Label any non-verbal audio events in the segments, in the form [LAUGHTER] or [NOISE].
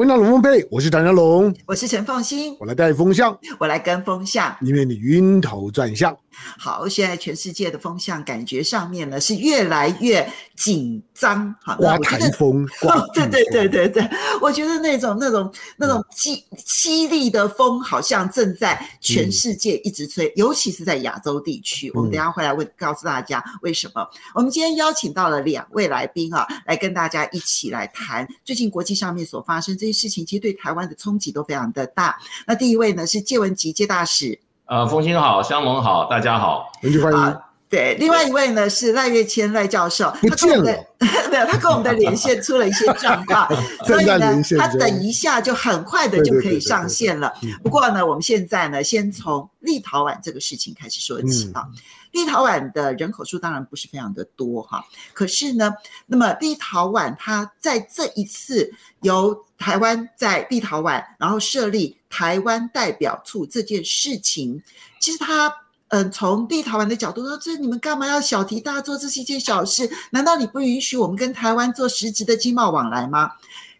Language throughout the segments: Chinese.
风向龙凤配，我是谭家龙，我是陈凤馨，我来带风向，我来跟风向，因为你晕头转向。好，现在全世界的风向感觉上面呢是越来越紧张，好，刮台风，[LAUGHS] 刮对对对对对，我觉得那种那种那种凄凄厉的风好像正在全世界一直吹，嗯、尤其是在亚洲地区。我们等一下会来问，告诉大家为什么。我们今天邀请到了两位来宾啊，来跟大家一起来谈最近国际上面所发生这些事情，其实对台湾的冲击都非常的大。那第一位呢是介文吉介大使。呃，风清好，香龙好，大家好，欢迎欢迎。啊，对，另外一位呢是赖月谦赖教授，不见了，[LAUGHS] 没有，他跟我们的连线出了一些状况，[LAUGHS] 所以呢，他等一下就很快的就可以上线了。不过呢，我们现在呢，先从立陶宛这个事情开始说起啊。嗯立陶宛的人口数当然不是非常的多哈，可是呢，那么立陶宛它在这一次由台湾在立陶宛然后设立台湾代表处这件事情，其实它嗯从立陶宛的角度说，这你们干嘛要小题大做？这是一件小事，难道你不允许我们跟台湾做实质的经贸往来吗？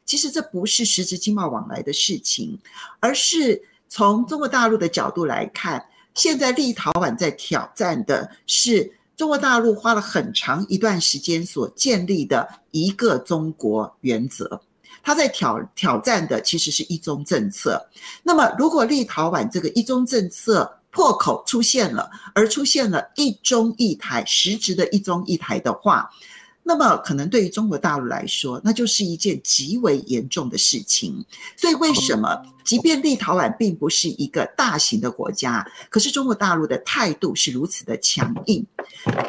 其实这不是实质经贸往来的事情，而是从中国大陆的角度来看。现在立陶宛在挑战的是中国大陆花了很长一段时间所建立的一个中国原则，他在挑挑战的其实是一中政策。那么，如果立陶宛这个一中政策破口出现了，而出现了一中一台实质的一中一台的话，那么，可能对于中国大陆来说，那就是一件极为严重的事情。所以，为什么即便立陶宛并不是一个大型的国家，可是中国大陆的态度是如此的强硬？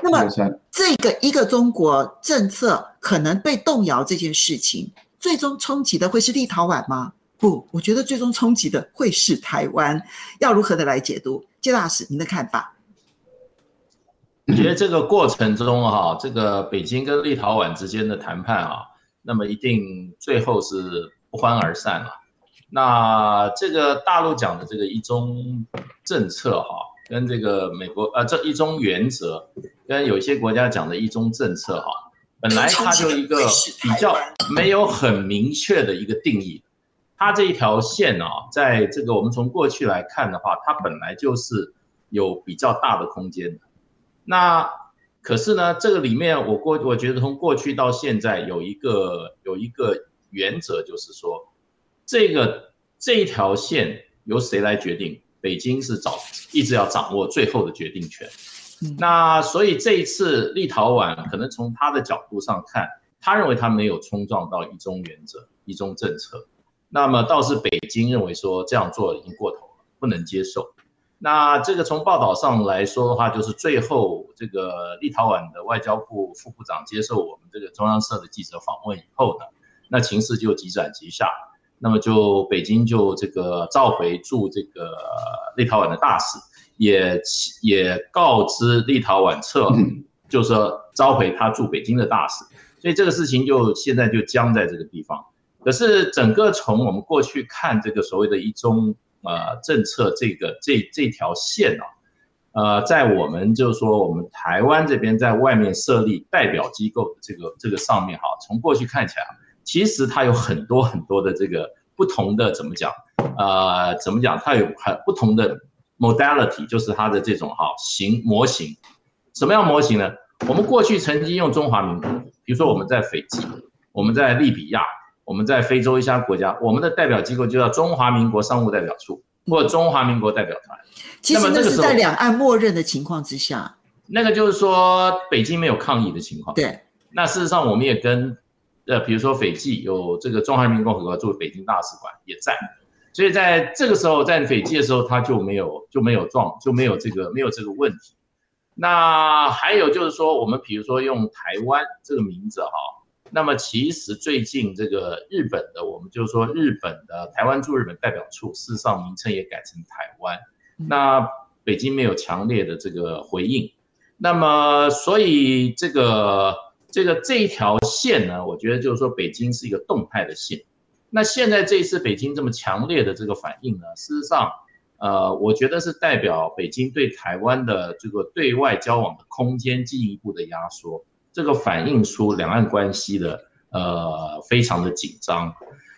那么，这个一个中国政策可能被动摇这件事情，最终冲击的会是立陶宛吗？不，我觉得最终冲击的会是台湾。要如何的来解读？谢大使，您的看法？我觉得这个过程中哈，这个北京跟立陶宛之间的谈判啊，那么一定最后是不欢而散了。那这个大陆讲的这个一中政策哈，跟这个美国呃这一中原则，跟有些国家讲的一中政策哈，本来它就一个比较没有很明确的一个定义。它这一条线啊，在这个我们从过去来看的话，它本来就是有比较大的空间的。那可是呢，这个里面我过我觉得从过去到现在有一个有一个原则，就是说，这个这一条线由谁来决定？北京是掌一直要掌握最后的决定权。那所以这一次立陶宛可能从他的角度上看，他认为他没有冲撞到一中原则、一中政策。那么倒是北京认为说这样做已经过头了，不能接受。那这个从报道上来说的话，就是最后这个立陶宛的外交部副部长接受我们这个中央社的记者访问以后呢，那情势就急转直下，那么就北京就这个召回驻这个立陶宛的大使，也也告知立陶宛撤，就是说召回他驻北京的大使，所以这个事情就现在就僵在这个地方。可是整个从我们过去看这个所谓的一中。呃，政策这个这这条线啊，呃，在我们就是说，我们台湾这边在外面设立代表机构这个这个上面哈，从过去看起来，其实它有很多很多的这个不同的怎么讲？呃，怎么讲？它有很不同的 modality，就是它的这种哈形模型。什么样模型呢？我们过去曾经用中华民国，比如说我们在斐济，我们在利比亚。我们在非洲一家国家，我们的代表机构就叫中华民国商务代表处或中华民国代表团。其实那是在两岸默认的情况之下。那个就是说北京没有抗议的情况。对。那事实上我们也跟呃，比如说斐济有这个中华人民共和国驻北京大使馆也在，所以在这个时候在斐济的时候他就没有就没有状就没有这个没有这个问题。那还有就是说我们比如说用台湾这个名字哈。那么其实最近这个日本的，我们就说日本的台湾驻日本代表处，事实上名称也改成台湾。那北京没有强烈的这个回应。那么所以这个这个这一条线呢，我觉得就是说北京是一个动态的线。那现在这一次北京这么强烈的这个反应呢，事实上，呃，我觉得是代表北京对台湾的这个对外交往的空间进一步的压缩，这个反映出两岸关系的呃非常的紧张，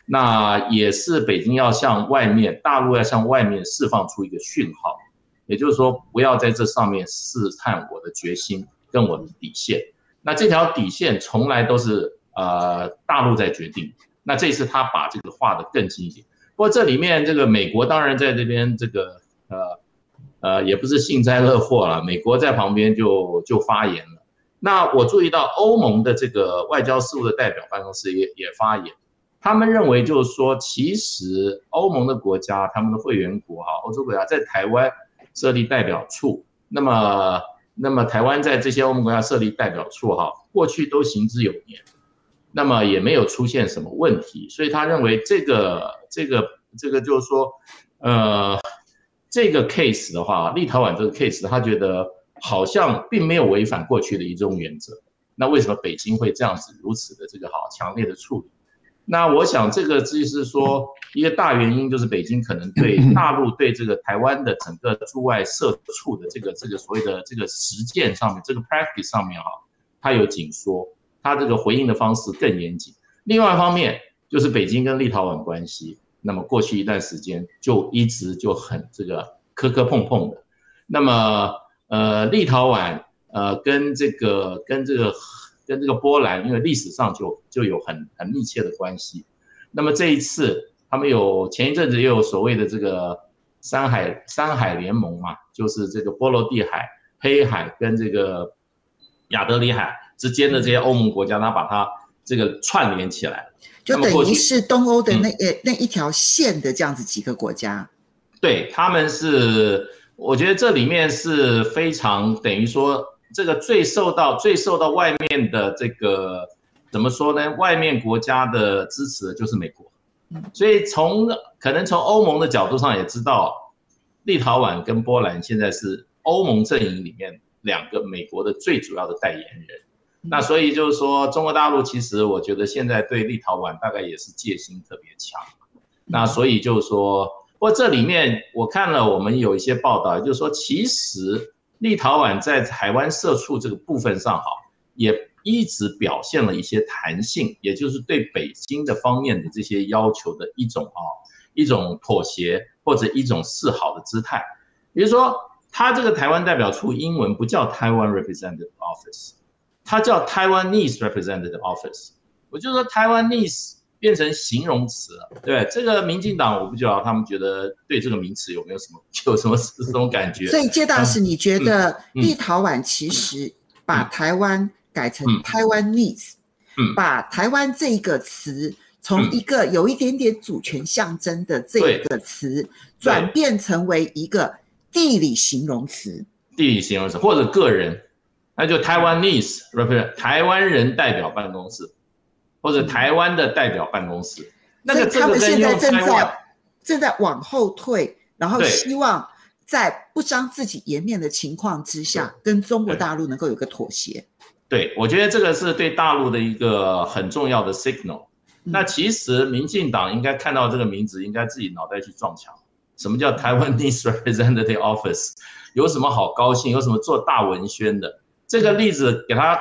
那也是北京要向外面，大陆要向外面释放出一个讯号，也就是说不要在这上面试探我的决心跟我的底线，那这条底线从来都是呃大陆在决定，那这次他把这个画得更近一点。不过这里面这个美国当然在这边这个呃呃也不是幸灾乐祸了，美国在旁边就就发言了。那我注意到欧盟的这个外交事务的代表办公室也也发言，他们认为就是说，其实欧盟的国家他们的会员国哈，欧洲国家在台湾设立代表处，那么那么台湾在这些欧盟国家设立代表处哈，过去都行之有年。那么也没有出现什么问题，所以他认为这个这个这个就是说，呃，这个 case 的话，立陶宛这个 case，他觉得好像并没有违反过去的一种原则。那为什么北京会这样子如此的这个好强烈的处理？那我想这个就是说一个大原因，就是北京可能对大陆对这个台湾的整个驻外设处的这个这个所谓的这个实践上面，这个 practice 上面哈，它有紧缩。它这个回应的方式更严谨。另外一方面，就是北京跟立陶宛关系，那么过去一段时间就一直就很这个磕磕碰碰的。那么呃，立陶宛呃跟这个跟这个跟这个波兰，因为历史上就就有很很密切的关系。那么这一次他们有前一阵子也有所谓的这个山海山海联盟嘛，就是这个波罗的海、黑海跟这个亚得里海。之间的这些欧盟国家，他把它这个串联起来，就等于是东欧的那呃、嗯、那一条线的这样子几个国家。对，他们是，我觉得这里面是非常等于说，这个最受到最受到外面的这个怎么说呢？外面国家的支持的就是美国，所以从可能从欧盟的角度上也知道，立陶宛跟波兰现在是欧盟阵营里面两个美国的最主要的代言人。那所以就是说，中国大陆其实我觉得现在对立陶宛大概也是戒心特别强。那所以就是说，不过这里面我看了我们有一些报道，就是说其实立陶宛在台湾社处这个部分上，哈，也一直表现了一些弹性，也就是对北京的方面的这些要求的一种啊一种妥协或者一种示好的姿态。比如说，他这个台湾代表处英文不叫台湾 Representative Office。它叫 Taiwanese Representative Office，我就说 Taiwanese 变成形容词了，对，这个民进党我不知道他们觉得对这个名词有没有什么 [LAUGHS] 有什么这种感觉？所以介大使，你觉得立陶宛其实把台湾改成 Taiwanese，把台湾这个词从一个有一点点主权象征的这个词转变成为一个地理形容词，地理形容词或者个人。那就 Taiwanese represent 台湾人代表办公室，或者台湾的代表办公室。那个他们现在正在正在往后退，然后希望在不伤自己颜面的情况之下，跟中国大陆能够有个妥协。对，我觉得这个是对大陆的一个很重要的 signal。那其实民进党应该看到这个名字，应该自己脑袋去撞墙。什么叫 Taiwanese [LAUGHS] Representative Office？有什么好高兴？有什么做大文宣的？这个例子给他，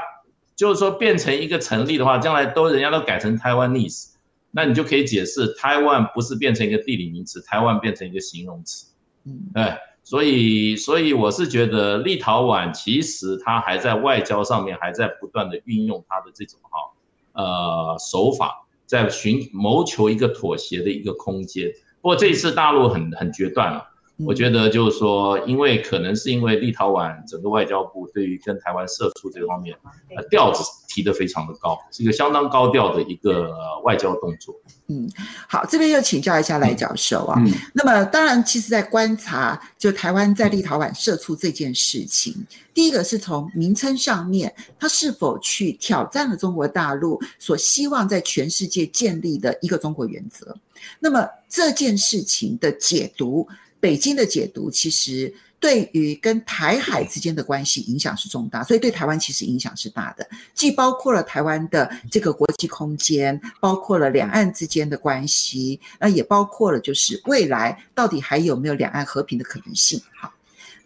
就是说变成一个成立的话，将来都人家都改成 Taiwanese，那你就可以解释台湾不是变成一个地理名词，台湾变成一个形容词。嗯，哎，所以所以我是觉得立陶宛其实它还在外交上面还在不断的运用它的这种哈呃手法，在寻谋求一个妥协的一个空间。不过这一次大陆很很决断了。我觉得就是说，因为可能是因为立陶宛整个外交部对于跟台湾涉出这方面，呃，调子提得非常的高，是一个相当高调的一个外交动作。嗯，好，这边又请教一下赖教授啊。嗯。那么当然，其实在观察就台湾在立陶宛设出这件事情，第一个是从名称上面，它是否去挑战了中国大陆所希望在全世界建立的一个中国原则？那么这件事情的解读。北京的解读其实对于跟台海之间的关系影响是重大，所以对台湾其实影响是大的，既包括了台湾的这个国际空间，包括了两岸之间的关系，那也包括了就是未来到底还有没有两岸和平的可能性。好，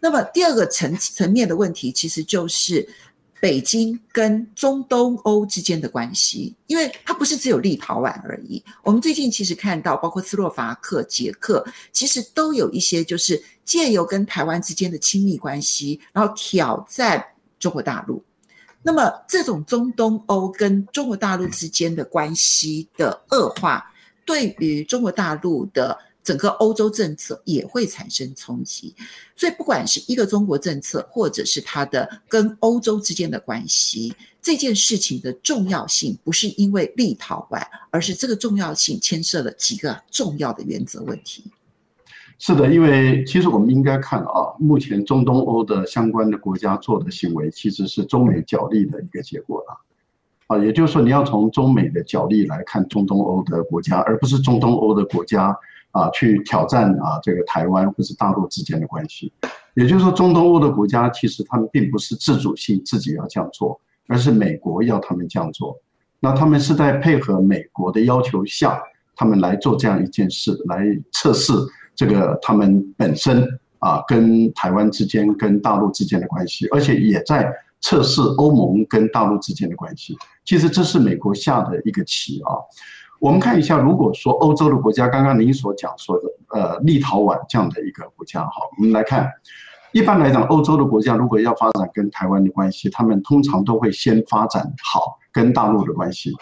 那么第二个层层面的问题其实就是。北京跟中东欧之间的关系，因为它不是只有立陶宛而已。我们最近其实看到，包括斯洛伐克、捷克，其实都有一些就是借由跟台湾之间的亲密关系，然后挑战中国大陆。那么，这种中东欧跟中国大陆之间的关系的恶化，对于中国大陆的。整个欧洲政策也会产生冲击，所以不管是一个中国政策，或者是它的跟欧洲之间的关系，这件事情的重要性不是因为立陶宛，而是这个重要性牵涉了几个重要的原则问题。是的，因为其实我们应该看啊，目前中东欧的相关的国家做的行为，其实是中美角力的一个结果了。啊，也就是说，你要从中美的角力来看中东欧的国家，而不是中东欧的国家。啊，去挑战啊，这个台湾或是大陆之间的关系，也就是说，中东欧的国家其实他们并不是自主性自己要这样做，而是美国要他们这样做。那他们是在配合美国的要求下，他们来做这样一件事，来测试这个他们本身啊跟台湾之间、跟大陆之间的关系，而且也在测试欧盟跟大陆之间的关系。其实这是美国下的一个棋啊。我们看一下，如果说欧洲的国家，刚刚您所讲说的，呃，立陶宛这样的一个国家，哈，我们来看，一般来讲，欧洲的国家如果要发展跟台湾的关系，他们通常都会先发展好跟大陆的关系。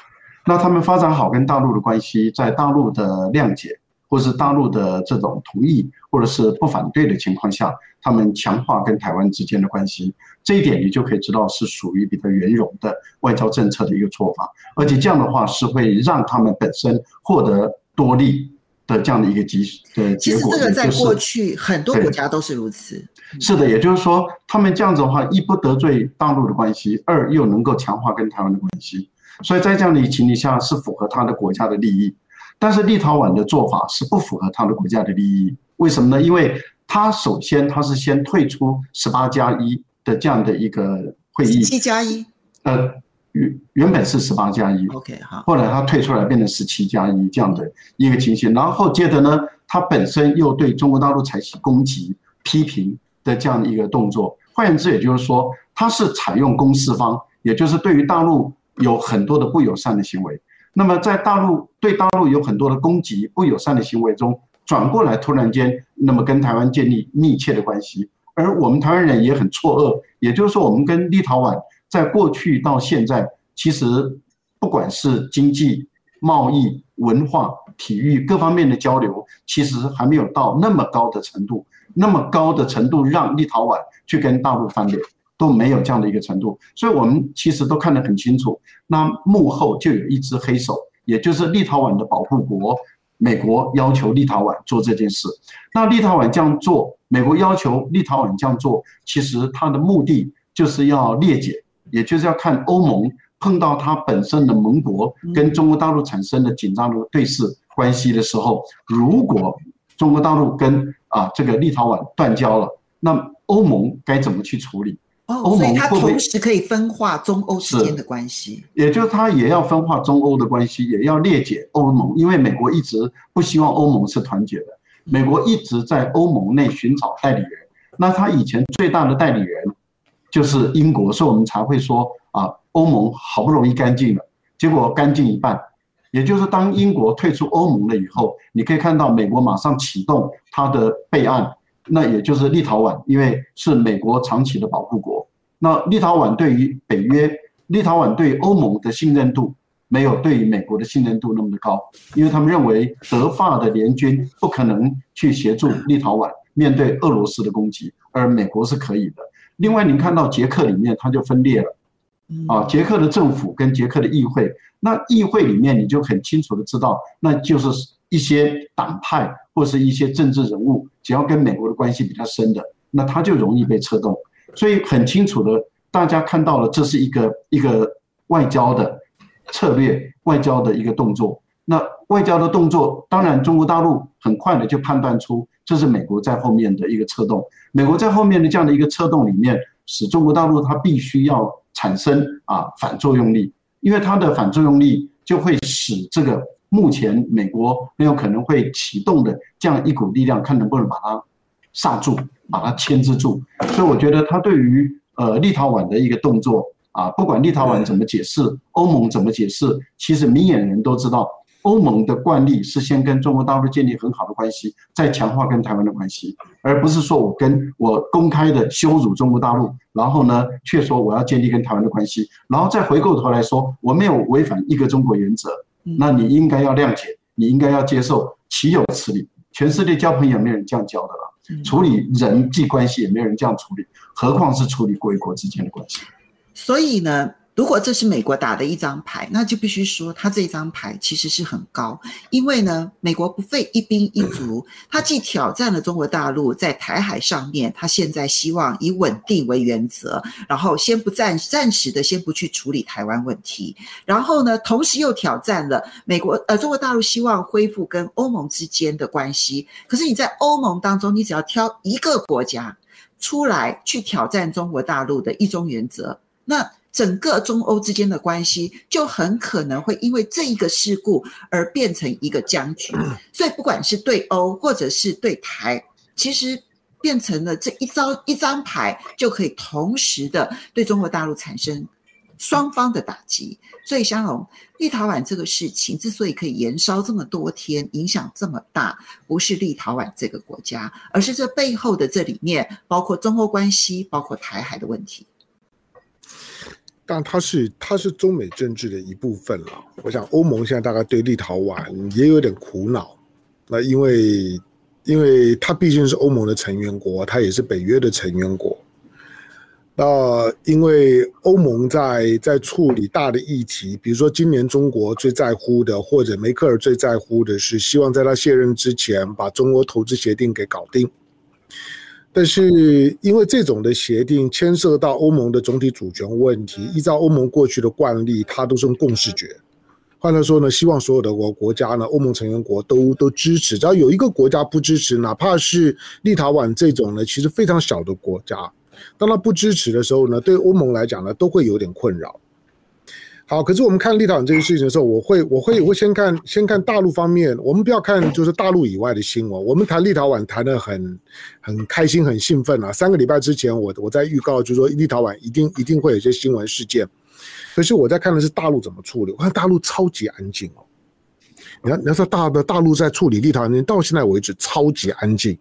那他们发展好跟大陆的关系，在大陆的谅解，或是大陆的这种同意，或者是不反对的情况下，他们强化跟台湾之间的关系。这一点你就可以知道是属于比较圆融的外交政策的一个做法，而且这样的话是会让他们本身获得多利的这样的一个结的结果。其实这个在过去很多国家都是如此。是的，也就是说，他们这样子的话，一不得罪大陆的关系，二又能够强化跟台湾的关系，所以在这样的一情况下是符合他的国家的利益。但是立陶宛的做法是不符合他的国家的利益，为什么呢？因为他首先他是先退出十八加一。的这样的一个会议，七加一，呃，原原本是十八加一，OK 好，后来他退出来变成十七加一这样的一个情形，然后接着呢，他本身又对中国大陆采取攻击、批评的这样的一个动作，换言之，也就是说，他是采用攻势方，也就是对于大陆有很多的不友善的行为，那么在大陆对大陆有很多的攻击、不友善的行为中，转过来突然间，那么跟台湾建立密切的关系。而我们台湾人也很错愕，也就是说，我们跟立陶宛在过去到现在，其实不管是经济、贸易、文化、体育各方面的交流，其实还没有到那么高的程度，那么高的程度让立陶宛去跟大陆翻脸都没有这样的一个程度，所以我们其实都看得很清楚，那幕后就有一只黑手，也就是立陶宛的保护国。美国要求立陶宛做这件事，那立陶宛这样做，美国要求立陶宛这样做，其实它的目的就是要裂解，也就是要看欧盟碰到它本身的盟国跟中国大陆产生的紧张的对峙关系的时候，如果中国大陆跟啊这个立陶宛断交了，那欧盟该怎么去处理？哦，所以它同时可以分化中欧之间的关系，也就是它也要分化中欧的关系，也要裂解欧盟，因为美国一直不希望欧盟是团结的，美国一直在欧盟内寻找代理人，那他以前最大的代理人就是英国，所以我们才会说啊，欧盟好不容易干净了，结果干净一半，也就是当英国退出欧盟了以后，你可以看到美国马上启动它的备案。那也就是立陶宛，因为是美国长期的保护国。那立陶宛对于北约、立陶宛对欧盟的信任度，没有对于美国的信任度那么的高，因为他们认为德法的联军不可能去协助立陶宛面对俄罗斯的攻击，而美国是可以的。另外，您看到捷克里面它就分裂了，啊，捷克的政府跟捷克的议会，那议会里面你就很清楚的知道，那就是一些党派或是一些政治人物。只要跟美国的关系比较深的，那他就容易被策动。所以很清楚的，大家看到了，这是一个一个外交的策略，外交的一个动作。那外交的动作，当然中国大陆很快的就判断出这是美国在后面的一个策动。美国在后面的这样的一个策动里面，使中国大陆它必须要产生啊反作用力，因为它的反作用力就会使这个目前美国很有可能会启动的这样一股力量，看能不能把它刹住，把它牵制住。所以我觉得他对于呃立陶宛的一个动作啊，不管立陶宛怎么解释，欧盟怎么解释，其实明眼人都知道。欧盟的惯例是先跟中国大陆建立很好的关系，再强化跟台湾的关系，而不是说我跟我公开的羞辱中国大陆，然后呢却说我要建立跟台湾的关系，然后再回过头来说我没有违反一个中国原则，那你应该要谅解，你应该要接受，岂有此理？全世界交朋友没有人这样交的了，处理人际关系也没有人这样处理，何况是处理国与国之间的关系？所以呢？如果这是美国打的一张牌，那就必须说他这张牌其实是很高，因为呢，美国不费一兵一卒，他既挑战了中国大陆在台海上面，他现在希望以稳定为原则，然后先不暂暂时的先不去处理台湾问题，然后呢，同时又挑战了美国呃中国大陆希望恢复跟欧盟之间的关系，可是你在欧盟当中，你只要挑一个国家出来去挑战中国大陆的一中原则，那。整个中欧之间的关系就很可能会因为这一个事故而变成一个僵局，所以不管是对欧或者是对台，其实变成了这一招一张牌就可以同时的对中国大陆产生双方的打击。所以，香龙，立陶宛这个事情之所以可以延烧这么多天，影响这么大，不是立陶宛这个国家，而是这背后的这里面包括中欧关系，包括台海的问题。但它是它是中美政治的一部分了。我想欧盟现在大概对立陶宛也有点苦恼，那因为因为它毕竟是欧盟的成员国，它也是北约的成员国。那因为欧盟在在处理大的议题，比如说今年中国最在乎的，或者梅克尔最在乎的是，希望在他卸任之前把中欧投资协定给搞定。但是因为这种的协定牵涉到欧盟的总体主权问题，依照欧盟过去的惯例，它都是用共识决。换句话说呢，希望所有的国国家呢，欧盟成员国都都支持。只要有一个国家不支持，哪怕是立陶宛这种呢，其实非常小的国家，当他不支持的时候呢，对欧盟来讲呢，都会有点困扰。好，可是我们看立陶宛这件事情的时候，我会我会我会先看先看大陆方面，我们不要看就是大陆以外的新闻。我们谈立陶宛谈的很很开心很兴奋啊！三个礼拜之前我我在预告就是说立陶宛一定一定会有一些新闻事件，可是我在看的是大陆怎么处理。我看大陆超级安静哦，你看你要说大的大陆在处理立陶宛，到现在为止超级安静。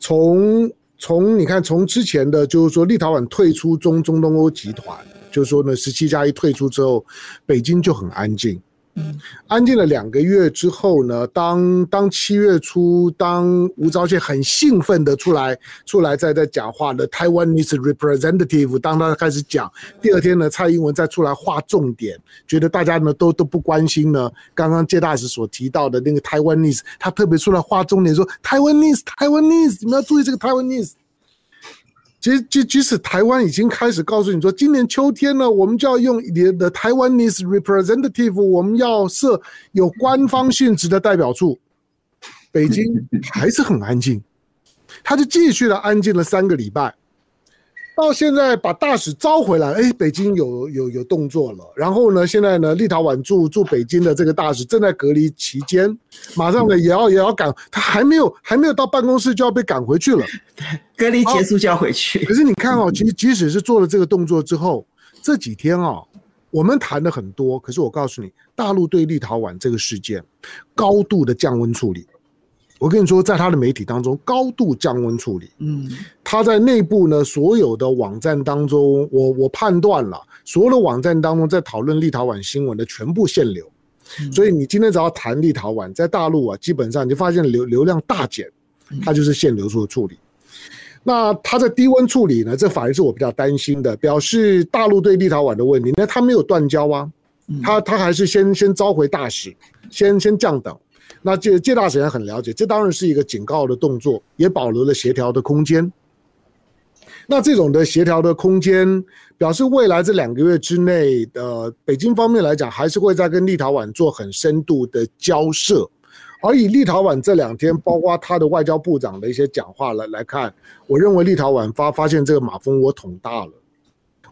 从从你看从之前的就是说立陶宛退出中中东欧集团。就是说呢，十七加一退出之后，北京就很安静。嗯，安静了两个月之后呢，当当七月初，当吴钊燮很兴奋的出来出来在在讲话的 Taiwanese representative，当他开始讲，第二天呢，蔡英文再出来画重点，觉得大家呢都都不关心呢。刚刚介大使所提到的那个 Taiwanese，他特别出来画重点说 Taiwanese，Taiwanese，你们要注意这个 Taiwanese。其实，即即即使台湾已经开始告诉你说，今年秋天呢，我们就要用你的台湾 is representative”，我们要设有官方性质的代表处，北京还是很安静，他就继续的安静了三个礼拜。到现在把大使召回来，哎，北京有有有动作了。然后呢，现在呢，立陶宛驻驻北京的这个大使正在隔离期间，马上呢也要也要赶，他还没有还没有到办公室就要被赶回去了。对，隔离结束就要回去。可是你看哦，其实即使是做了这个动作之后，这几天啊，我们谈的很多，可是我告诉你，大陆对立陶宛这个事件高度的降温处理。我跟你说，在他的媒体当中高度降温处理。嗯，他在内部呢，所有的网站当中，我我判断了，所有的网站当中在讨论立陶宛新闻的全部限流。所以你今天只要谈立陶宛，在大陆啊，基本上你就发现流流量大减，它就是限流处的处理。那他在低温处理呢，这反而是我比较担心的，表示大陆对立陶宛的问题。那他没有断交啊，他他还是先先召回大使，先先降等。那这这大使也很了解，这当然是一个警告的动作，也保留了协调的空间。那这种的协调的空间，表示未来这两个月之内的、北京方面来讲，还是会在跟立陶宛做很深度的交涉。而以立陶宛这两天，包括他的外交部长的一些讲话来来看，我认为立陶宛发发现这个马蜂窝捅大了。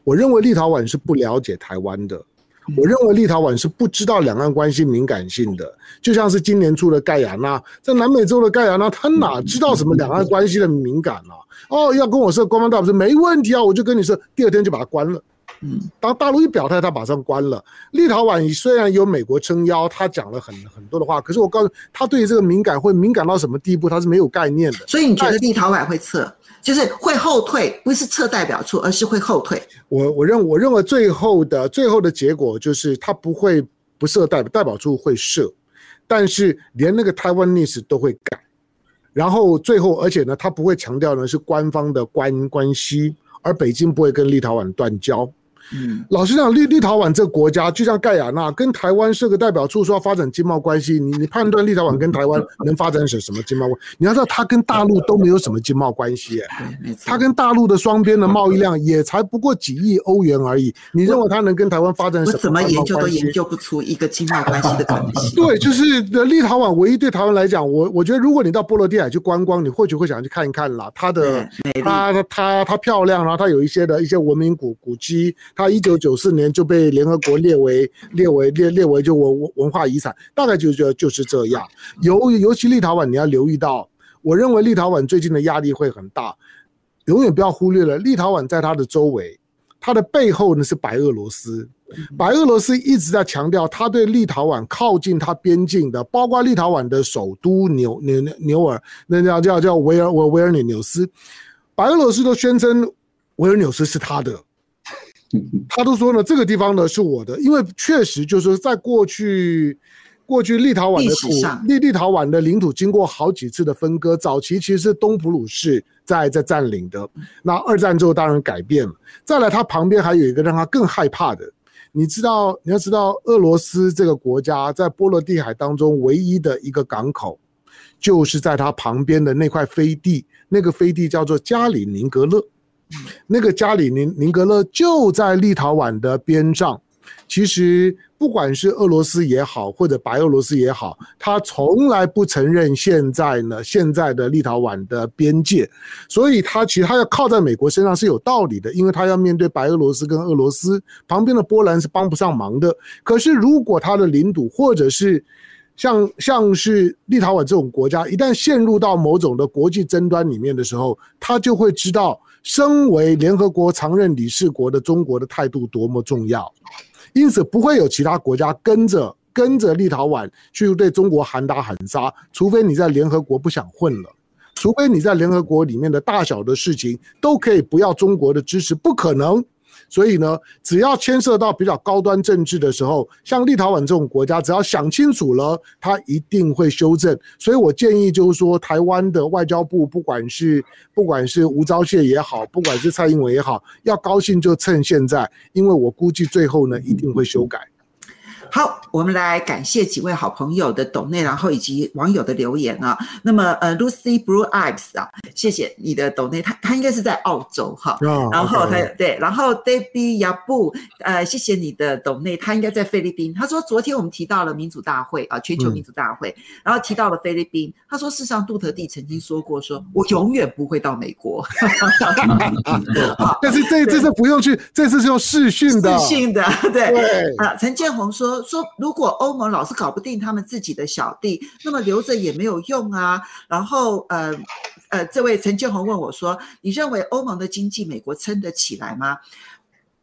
我认为立陶宛是不了解台湾的，我认为立陶宛是不知道两岸关系敏感性的。就像是今年出的盖亚那，在南美洲的盖亚那，他哪知道什么两岸关系的敏感啊？哦，要跟我设官方大使没问题啊，我就跟你说，第二天就把它关了。嗯，当大陆一表态，他马上关了。立陶宛虽然有美国撑腰，他讲了很很多的话，可是我告诉他，对于这个敏感会敏感到什么地步，他是没有概念的。所以你觉得立陶宛会撤，就是会后退，不是撤代表处，而是会后退。我我认我认为最后的最后的结果就是他不会不设代表代表处会设，但是连那个台湾历史都会改，然后最后而且呢，他不会强调呢是官方的关关系，而北京不会跟立陶宛断交。嗯，老实讲，立立陶宛这个国家，就像盖亚纳跟台湾设个代表处，说要发展经贸关系，你你判断立陶宛跟台湾能发展什什么经贸关系？你要知道，它跟大陆都没有什么经贸关系，哎，他跟大陆的双边的贸易量也才不过几亿欧元而已。你认为它能跟台湾发展什么？怎么研究都研究不出一个经贸关系的可能性。[LAUGHS] 对，就是立陶宛唯一对台湾来讲，我我觉得如果你到波罗的海去观光，你或许会想去看一看啦，它的它它它它漂亮，然后它有一些的一些文明古古迹。它一九九四年就被联合国列为列为列列为就文文化遗产，大概就就就是这样。尤尤其立陶宛，你要留意到，我认为立陶宛最近的压力会很大，永远不要忽略了立陶宛在它的周围，它的背后呢是白俄罗斯，白俄罗斯一直在强调，他对立陶宛靠近它边境的，包括立陶宛的首都纽纽纽尔，那叫叫叫维尔维维尔纽纽斯，白俄罗斯都宣称维尔纽斯是他的。[LAUGHS] 他都说呢，这个地方呢是我的，因为确实就是在过去，过去立陶宛的土，立立陶宛的领土经过好几次的分割，早期其实是东普鲁士在在占领的，那二战之后当然改变了。再来，它旁边还有一个让他更害怕的，你知道，你要知道，俄罗斯这个国家在波罗的海当中唯一的一个港口，就是在它旁边的那块飞地，那个飞地叫做加里宁格勒。那个加里宁宁格勒就在立陶宛的边上。其实不管是俄罗斯也好，或者白俄罗斯也好，他从来不承认现在呢现在的立陶宛的边界。所以他其实他要靠在美国身上是有道理的，因为他要面对白俄罗斯跟俄罗斯，旁边的波兰是帮不上忙的。可是如果他的领土或者是像像是立陶宛这种国家，一旦陷入到某种的国际争端里面的时候，他就会知道。身为联合国常任理事国的中国的态度多么重要，因此不会有其他国家跟着跟着立陶宛去对中国喊打喊杀，除非你在联合国不想混了，除非你在联合国里面的大小的事情都可以不要中国的支持，不可能。所以呢，只要牵涉到比较高端政治的时候，像立陶宛这种国家，只要想清楚了，他一定会修正。所以我建议就是说，台湾的外交部，不管是不管是吴钊燮也好，不管是蔡英文也好，要高兴就趁现在，因为我估计最后呢，一定会修改。好，我们来感谢几位好朋友的抖内，然后以及网友的留言啊。那么，呃，Lucy Blue Eyes 啊，谢谢你的抖内，他他应该是在澳洲哈。Oh, 然后他.对，然后 Debbie Yabu，呃，谢谢你的抖内，他应该在菲律宾。他说昨天我们提到了民主大会啊，全球民主大会，嗯、然后提到了菲律宾。他说事实上，杜特地曾经说过说，说我永远不会到美国。[LAUGHS] 但是这这次不用去，这次是用视讯的。视讯的，对。对啊，陈建宏说。说如果欧盟老是搞不定他们自己的小弟，那么留着也没有用啊。然后呃呃，这位陈建宏问我说：“你认为欧盟的经济美国撑得起来吗？”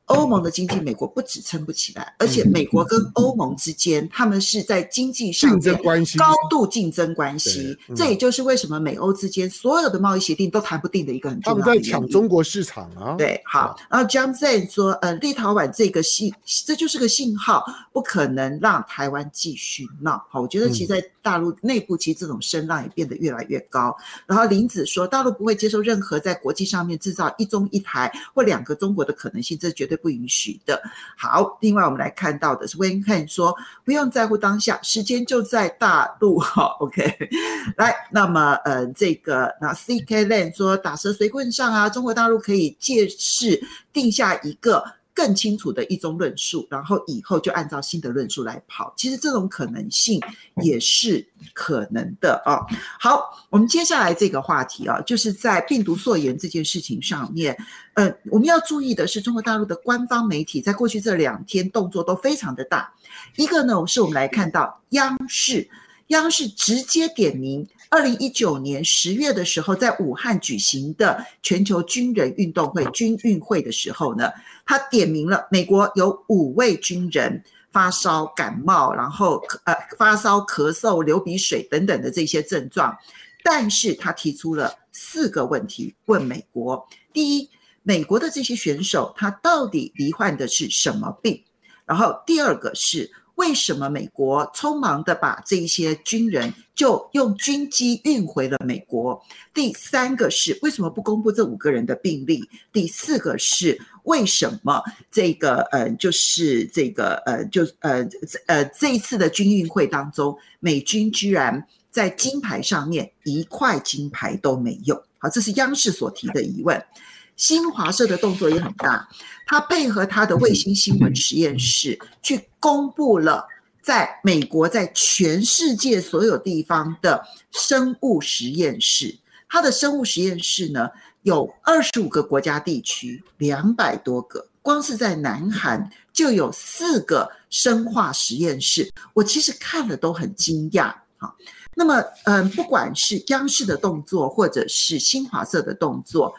欧盟的经济，美国不止撑不起来，而且美国跟欧盟之间，他们是在经济上面高度竞争关系。这也就是为什么美欧之间所有的贸易协定都谈不定的一个很重要的。他们在抢中国市场啊。对，好。然后 John Zen 说，呃，立陶宛这个信，这就是个信号，不可能让台湾继续闹。好，我觉得其实在大陆内部，其实这种声浪也变得越来越高。然后林子说，大陆不会接受任何在国际上面制造一中一台或两个中国的可能性，这绝对。不允许的。好，另外我们来看到的是 w e n h a n 说，不用在乎当下，时间就在大陆。好，OK，[LAUGHS] 来，那么呃，这个那 CK Lan 说打蛇随棍上啊，中国大陆可以借势定下一个。更清楚的一种论述，然后以后就按照新的论述来跑。其实这种可能性也是可能的啊。好，我们接下来这个话题啊，就是在病毒溯源这件事情上面，呃，我们要注意的是，中国大陆的官方媒体在过去这两天动作都非常的大。一个呢，是我们来看到央视，央视直接点名。二零一九年十月的时候，在武汉举行的全球军人运动会（军运会）的时候呢，他点名了美国有五位军人发烧、感冒，然后呃发烧、咳嗽、流鼻水等等的这些症状，但是他提出了四个问题问美国：第一，美国的这些选手他到底罹患的是什么病？然后第二个是。为什么美国匆忙的把这些军人就用军机运回了美国？第三个是为什么不公布这五个人的病历？第四个是为什么这个呃，就是这个呃，就呃呃这一次的军运会当中，美军居然在金牌上面一块金牌都没有？好，这是央视所提的疑问。新华社的动作也很大，他配合他的卫星新闻实验室去公布了在美国在全世界所有地方的生物实验室。他的生物实验室呢，有二十五个国家地区，两百多个，光是在南韩就有四个生化实验室。我其实看了都很惊讶。哈，那么嗯，不管是央视的动作，或者是新华社的动作。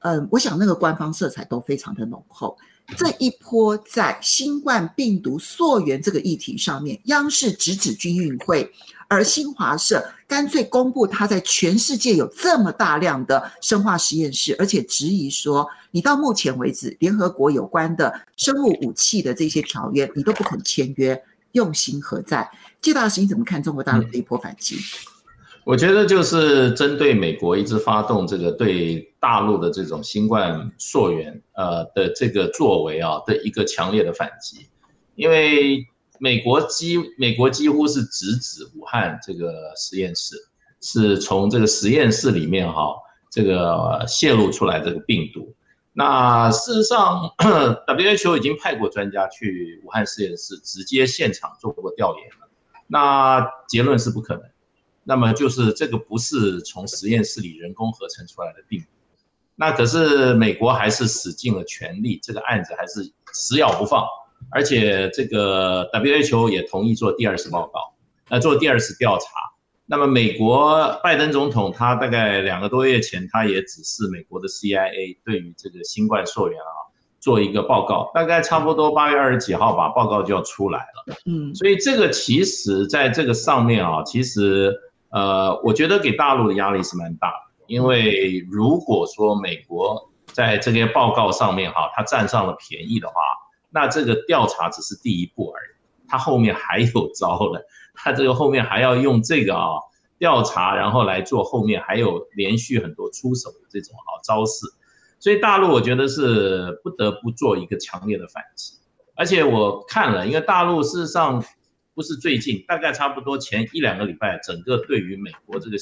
嗯，我想那个官方色彩都非常的浓厚。这一波在新冠病毒溯源这个议题上面，央视直指军运会，而新华社干脆公布他在全世界有这么大量的生化实验室，而且质疑说，你到目前为止，联合国有关的生物武器的这些条约，你都不肯签约，用心何在？谢大使，你怎么看中国大陆这一波反击？我觉得就是针对美国一直发动这个对大陆的这种新冠溯源呃的这个作为啊的一个强烈的反击，因为美国几美国几乎是直指武汉这个实验室，是从这个实验室里面哈这个泄露出来这个病毒。那事实上，[CLEARS THROAT] WHO 已经派过专家去武汉实验室直接现场做过调研了，那结论是不可能。那么就是这个不是从实验室里人工合成出来的病毒，那可是美国还是使尽了全力，这个案子还是死咬不放，而且这个 WHO 也同意做第二次报告，呃，做第二次调查。那么美国拜登总统他大概两个多月前，他也指示美国的 CIA 对于这个新冠溯源啊。做一个报告，大概差不多八月二十几号吧，报告就要出来了。嗯，所以这个其实在这个上面啊，其实呃，我觉得给大陆的压力是蛮大的，因为如果说美国在这些报告上面哈，他占上了便宜的话，那这个调查只是第一步而已，他后面还有招的，他这个后面还要用这个啊调查，然后来做后面还有连续很多出手的这种啊招式。所以大陆我觉得是不得不做一个强烈的反击，而且我看了，因为大陆事实上不是最近，大概差不多前一两个礼拜，整个对于美国这个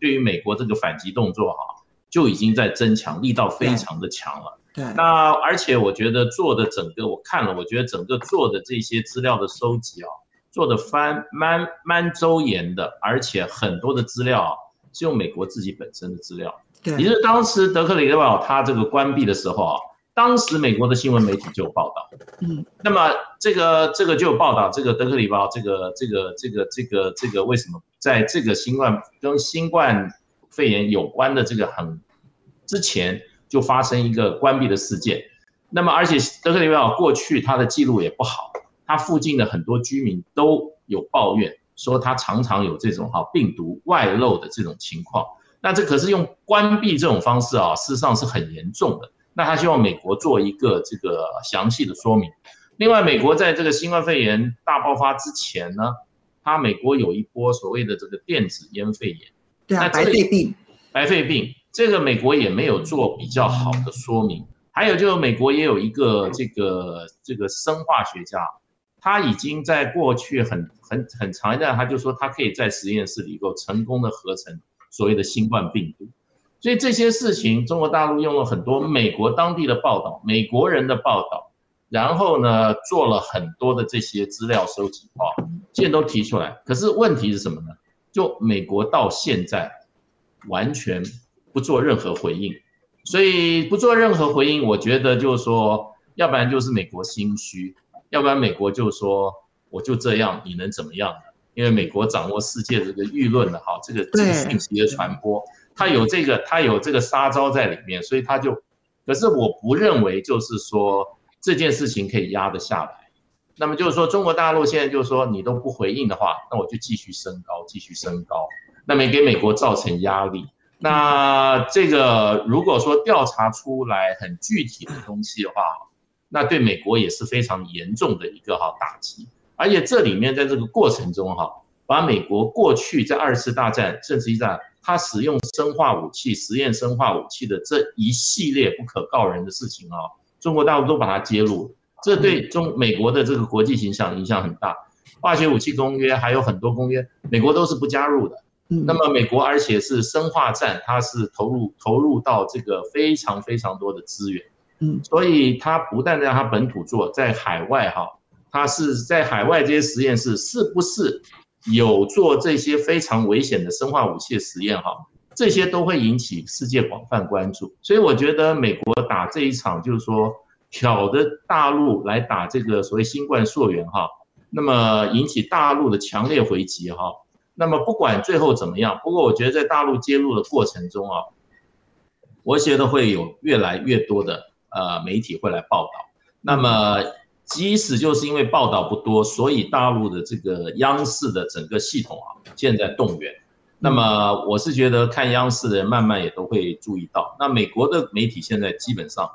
对于美国这个反击动作哈，就已经在增强，力道非常的强了。对，那而且我觉得做的整个我看了，我觉得整个做的这些资料的收集啊，做的翻蛮蛮周延的，而且很多的资料是用美国自己本身的资料。对也就是当时德克里克堡他这个关闭的时候啊，当时美国的新闻媒体就有报道，嗯，那么这个这个就有报道，这个德克里克堡这个这个这个这个这个为什么在这个新冠跟新冠肺炎有关的这个很之前就发生一个关闭的事件，那么而且德克里维尔过去他的记录也不好，他附近的很多居民都有抱怨说他常常有这种哈病毒外漏的这种情况。那这可是用关闭这种方式啊，事实上是很严重的。那他希望美国做一个这个详细的说明。另外，美国在这个新冠肺炎大爆发之前呢，他美国有一波所谓的这个电子烟肺炎，对啊，白肺病，白肺病，这个美国也没有做比较好的说明，还有就是美国也有一个这个这个生化学家，他已经在过去很很很长一段，他就说他可以在实验室里够成功的合成所谓的新冠病毒。所以这些事情，中国大陆用了很多美国当地的报道、美国人的报道，然后呢做了很多的这些资料收集啊，现在都提出来。可是问题是什么呢？就美国到现在完全不做任何回应。所以不做任何回应，我觉得就是说，要不然就是美国心虚，要不然美国就说我就这样，你能怎么样呢？因为美国掌握世界这个舆论的哈，这个这个信息的传播，它有这个它有这个杀招在里面，所以它就，可是我不认为就是说这件事情可以压得下来。那么就是说中国大陆现在就是说你都不回应的话，那我就继续升高，继续升高，那没给美国造成压力。那这个如果说调查出来很具体的东西的话，那对美国也是非常严重的一个哈打击。而且这里面在这个过程中哈，把美国过去在二次大战、甚至一战，他使用生化武器、实验生化武器的这一系列不可告人的事情啊，中国大陆都把它揭露，这对中美国的这个国际形象影响很大。化学武器公约还有很多公约，美国都是不加入的。那么美国，而且是生化战，它是投入投入到这个非常非常多的资源，嗯，所以它不但在它本土做，在海外哈，它是在海外这些实验室是不是有做这些非常危险的生化武器的实验哈，这些都会引起世界广泛关注。所以我觉得美国打这一场就是说挑的大陆来打这个所谓新冠溯源哈，那么引起大陆的强烈回击哈。那么不管最后怎么样，不过我觉得在大陆揭露的过程中啊，我觉得会有越来越多的呃媒体会来报道。那么即使就是因为报道不多，所以大陆的这个央视的整个系统啊，现在动员。那么我是觉得看央视的人慢慢也都会注意到，那美国的媒体现在基本上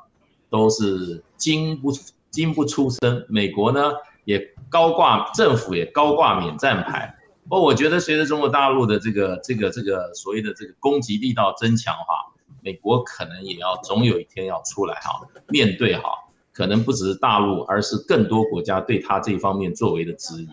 都是惊不惊不出声，美国呢也高挂政府也高挂免战牌。哦，我觉得随着中国大陆的这个、这个、这个所谓的这个攻击力道增强哈，美国可能也要总有一天要出来哈，面对哈，可能不只是大陆，而是更多国家对他这一方面作为的质疑。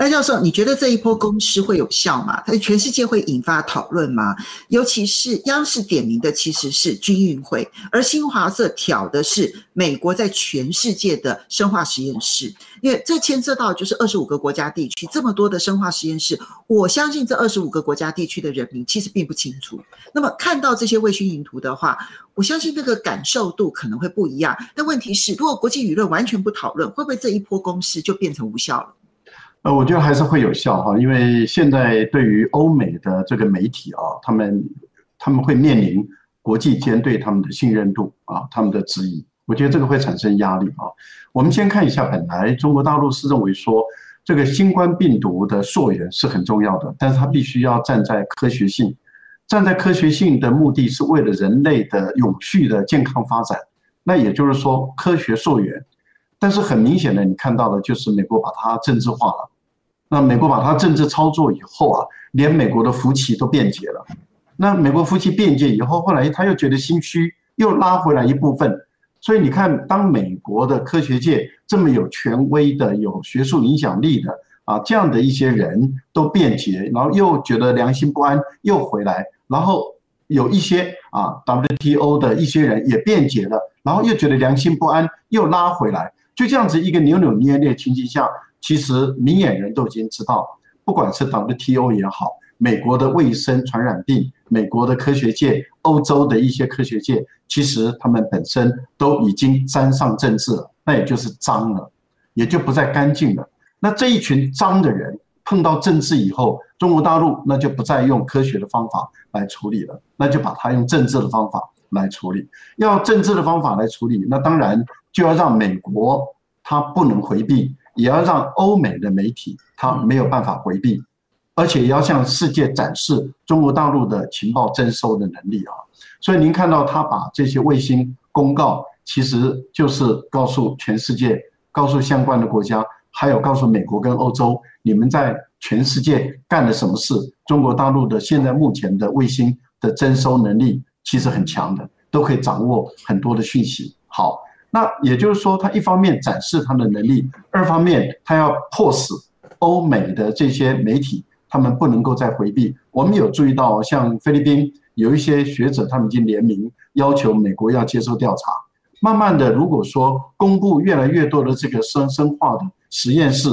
赖教授，你觉得这一波攻势会有效吗？它全世界会引发讨论吗？尤其是央视点名的其实是军运会，而新华社挑的是美国在全世界的生化实验室，因为这牵涉到就是二十五个国家地区这么多的生化实验室，我相信这二十五个国家地区的人民其实并不清楚。那么看到这些卫星云图的话，我相信那个感受度可能会不一样。但问题是，如果国际舆论完全不讨论，会不会这一波攻势就变成无效了？呃，我觉得还是会有效哈，因为现在对于欧美的这个媒体啊，他们他们会面临国际间对他们的信任度啊，他们的质疑，我觉得这个会产生压力啊。我们先看一下，本来中国大陆是认为说这个新冠病毒的溯源是很重要的，但是它必须要站在科学性，站在科学性的目的是为了人类的永续的健康发展，那也就是说科学溯源。但是很明显的，你看到的就是美国把它政治化了。那美国把它政治操作以后啊，连美国的福奇都变节了。那美国福奇变节以后，后来他又觉得心虚，又拉回来一部分。所以你看，当美国的科学界这么有权威的、有学术影响力的啊，这样的一些人都变节，然后又觉得良心不安，又回来，然后有一些啊 WTO 的一些人也变节了，然后又觉得良心不安，又拉回来。就这样子一个扭扭捏捏的情形下，其实明眼人都已经知道，不管是 WTO 也好，美国的卫生传染病，美国的科学界，欧洲的一些科学界，其实他们本身都已经沾上政治了，那也就是脏了，也就不再干净了。那这一群脏的人碰到政治以后，中国大陆那就不再用科学的方法来处理了，那就把它用政治的方法来处理。要政治的方法来处理，那当然。就要让美国他不能回避，也要让欧美的媒体他没有办法回避，而且也要向世界展示中国大陆的情报征收的能力啊！所以您看到他把这些卫星公告，其实就是告诉全世界，告诉相关的国家，还有告诉美国跟欧洲，你们在全世界干了什么事？中国大陆的现在目前的卫星的征收能力其实很强的，都可以掌握很多的讯息。好，那也就是说，他一方面展示他的能力，二方面他要迫使欧美的这些媒体，他们不能够再回避。我们有注意到，像菲律宾有一些学者，他们已经联名要求美国要接受调查。慢慢的，如果说公布越来越多的这个生生化的实验室，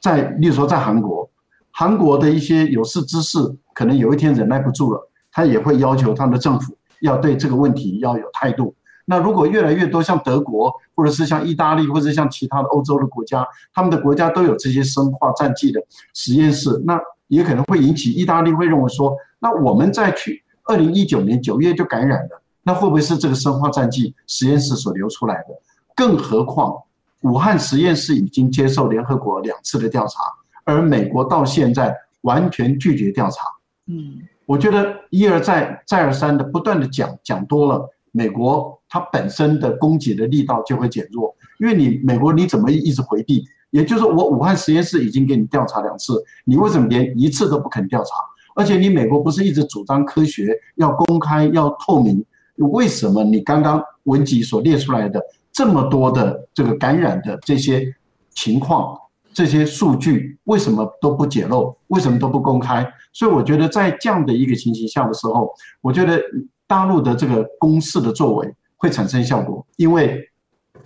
在，例如说在韩国，韩国的一些有识之士，可能有一天忍耐不住了，他也会要求他们的政府要对这个问题要有态度。那如果越来越多像德国，或者是像意大利，或者像其他的欧洲的国家，他们的国家都有这些生化战剂的实验室，那也可能会引起意大利会认为说，那我们再去二零一九年九月就感染了，那会不会是这个生化战剂实验室所流出来的？更何况武汉实验室已经接受联合国两次的调查，而美国到现在完全拒绝调查。嗯，我觉得一而再再而三的不断的讲讲多了。美国它本身的供给的力道就会减弱，因为你美国你怎么一直回避？也就是，我武汉实验室已经给你调查两次，你为什么连一次都不肯调查？而且你美国不是一直主张科学要公开要透明？为什么你刚刚文集所列出来的这么多的这个感染的这些情况、这些数据，为什么都不揭露？为什么都不公开？所以我觉得在这样的一个情形下的时候，我觉得。大陆的这个攻势的作为会产生效果，因为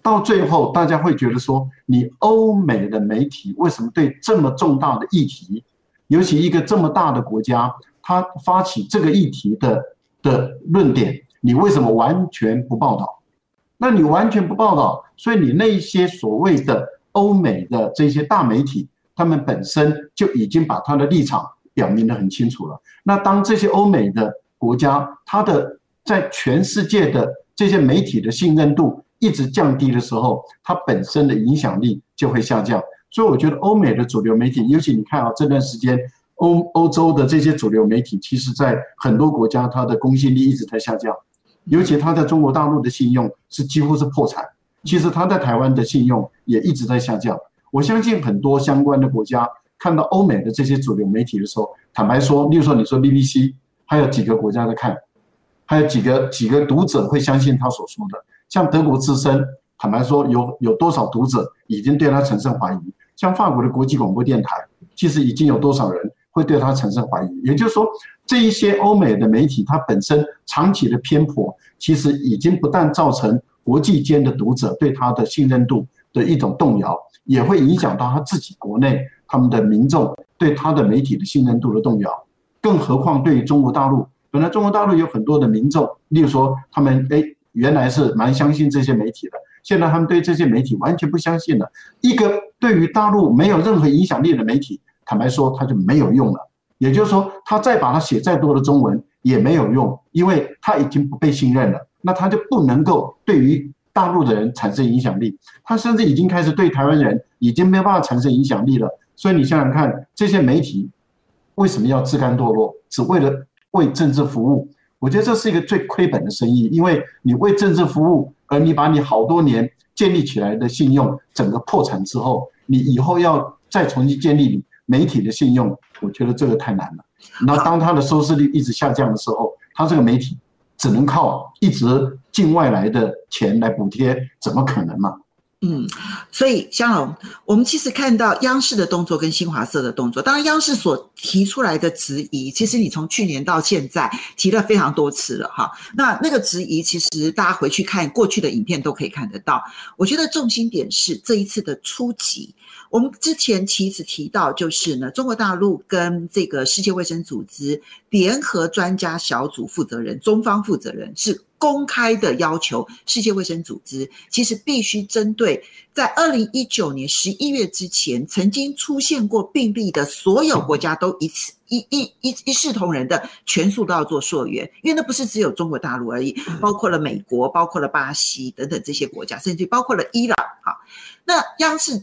到最后大家会觉得说，你欧美的媒体为什么对这么重大的议题，尤其一个这么大的国家，他发起这个议题的的论点，你为什么完全不报道？那你完全不报道，所以你那些所谓的欧美的这些大媒体，他们本身就已经把他的立场表明得很清楚了。那当这些欧美的国家它的在全世界的这些媒体的信任度一直降低的时候，它本身的影响力就会下降。所以我觉得欧美的主流媒体，尤其你看啊，这段时间欧欧洲的这些主流媒体，其实在很多国家它的公信力一直在下降。尤其它在中国大陆的信用是几乎是破产。其实它在台湾的信用也一直在下降。我相信很多相关的国家看到欧美的这些主流媒体的时候，坦白说，例如说你说 BBC。还有几个国家在看，还有几个几个读者会相信他所说的。像德国之声，坦白说，有有多少读者已经对他产生怀疑？像法国的国际广播电台，其实已经有多少人会对他产生怀疑？也就是说，这一些欧美的媒体，它本身长期的偏颇，其实已经不但造成国际间的读者对他的信任度的一种动摇，也会影响到他自己国内他们的民众对他的媒体的信任度的动摇。更何况对于中国大陆，本来中国大陆有很多的民众，例如说他们哎原来是蛮相信这些媒体的，现在他们对这些媒体完全不相信了。一个对于大陆没有任何影响力的媒体，坦白说他就没有用了。也就是说，他再把它写再多的中文也没有用，因为他已经不被信任了。那他就不能够对于大陆的人产生影响力，他甚至已经开始对台湾人已经没有办法产生影响力了。所以你想想看，这些媒体。为什么要自甘堕落？只为了为政治服务？我觉得这是一个最亏本的生意，因为你为政治服务，而你把你好多年建立起来的信用整个破产之后，你以后要再重新建立你媒体的信用，我觉得这个太难了。那当他的收视率一直下降的时候，他这个媒体只能靠一直境外来的钱来补贴，怎么可能嘛？嗯，所以香龙，我们其实看到央视的动作跟新华社的动作，当然央视所提出来的质疑，其实你从去年到现在提了非常多次了哈。那那个质疑，其实大家回去看过去的影片都可以看得到。我觉得重心点是这一次的出击。我们之前其实提到，就是呢，中国大陆跟这个世界卫生组织联合专家小组负责人，中方负责人是。公开的要求，世界卫生组织其实必须针对在二零一九年十一月之前曾经出现过病例的所有国家都一次一一一一视同仁的全数都要做溯源，因为那不是只有中国大陆而已，包括了美国，包括了巴西等等这些国家，甚至包括了伊朗。好，那央视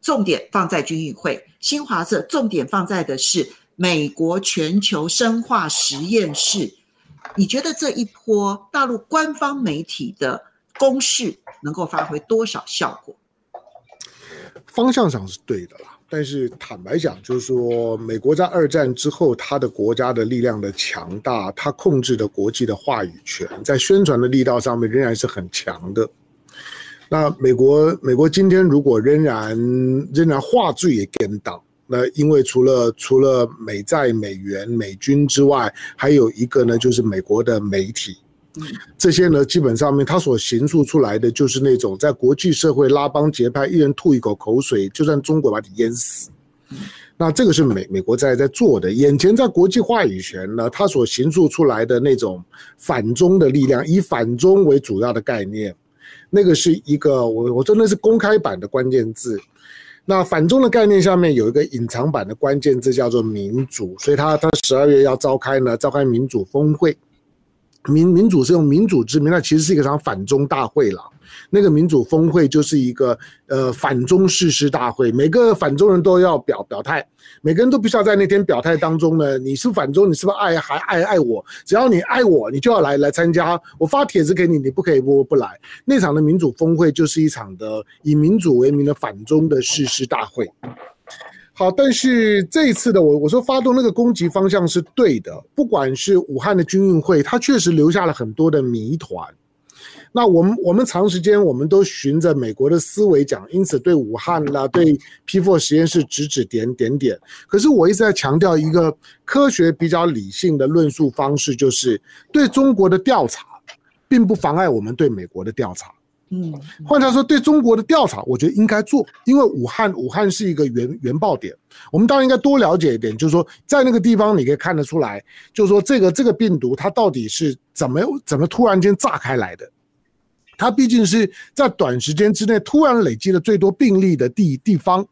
重点放在军运会，新华社重点放在的是美国全球生化实验室。你觉得这一波大陆官方媒体的攻势能够发挥多少效果？方向上是对的啦，但是坦白讲，就是说，美国在二战之后，他的国家的力量的强大，他控制的国际的话语权，在宣传的力道上面仍然是很强的。那美国，美国今天如果仍然仍然话剧也跟到，那因为除了除了美债、美元、美军之外，还有一个呢，就是美国的媒体，这些呢，基本上面他所形塑出来的就是那种在国际社会拉帮结派，一人吐一口口水，就算中国把你淹死。那这个是美美国在在做的，眼前在国际话语权呢，他所形塑出来的那种反中的力量，以反中为主要的概念。那个是一个我我真的是公开版的关键字，那反中的概念下面有一个隐藏版的关键字叫做民主，所以他他十二月要召开呢，召开民主峰会，民民主是用民主之名，那其实是一个场反中大会了。那个民主峰会就是一个呃反中誓师大会，每个反中人都要表表态，每个人都必须要在那天表态当中呢，你是反中，你是不是爱还爱爱我？只要你爱我，你就要来来参加。我发帖子给你，你不可以不不来。那场的民主峰会就是一场的以民主为名的反中的誓师大会。好，但是这一次的我我说发动那个攻击方向是对的，不管是武汉的军运会，它确实留下了很多的谜团。那我们我们长时间我们都循着美国的思维讲，因此对武汉啦，对 P4 实验室指指点点点。可是我一直在强调一个科学比较理性的论述方式，就是对中国的调查，并不妨碍我们对美国的调查。嗯，换句话说，对中国的调查，我觉得应该做，因为武汉武汉是一个原原爆点，我们当然应该多了解一点，就是说在那个地方你可以看得出来，就是说这个这个病毒它到底是怎么怎么突然间炸开来的。它毕竟是在短时间之内突然累积了最多病例的地地方。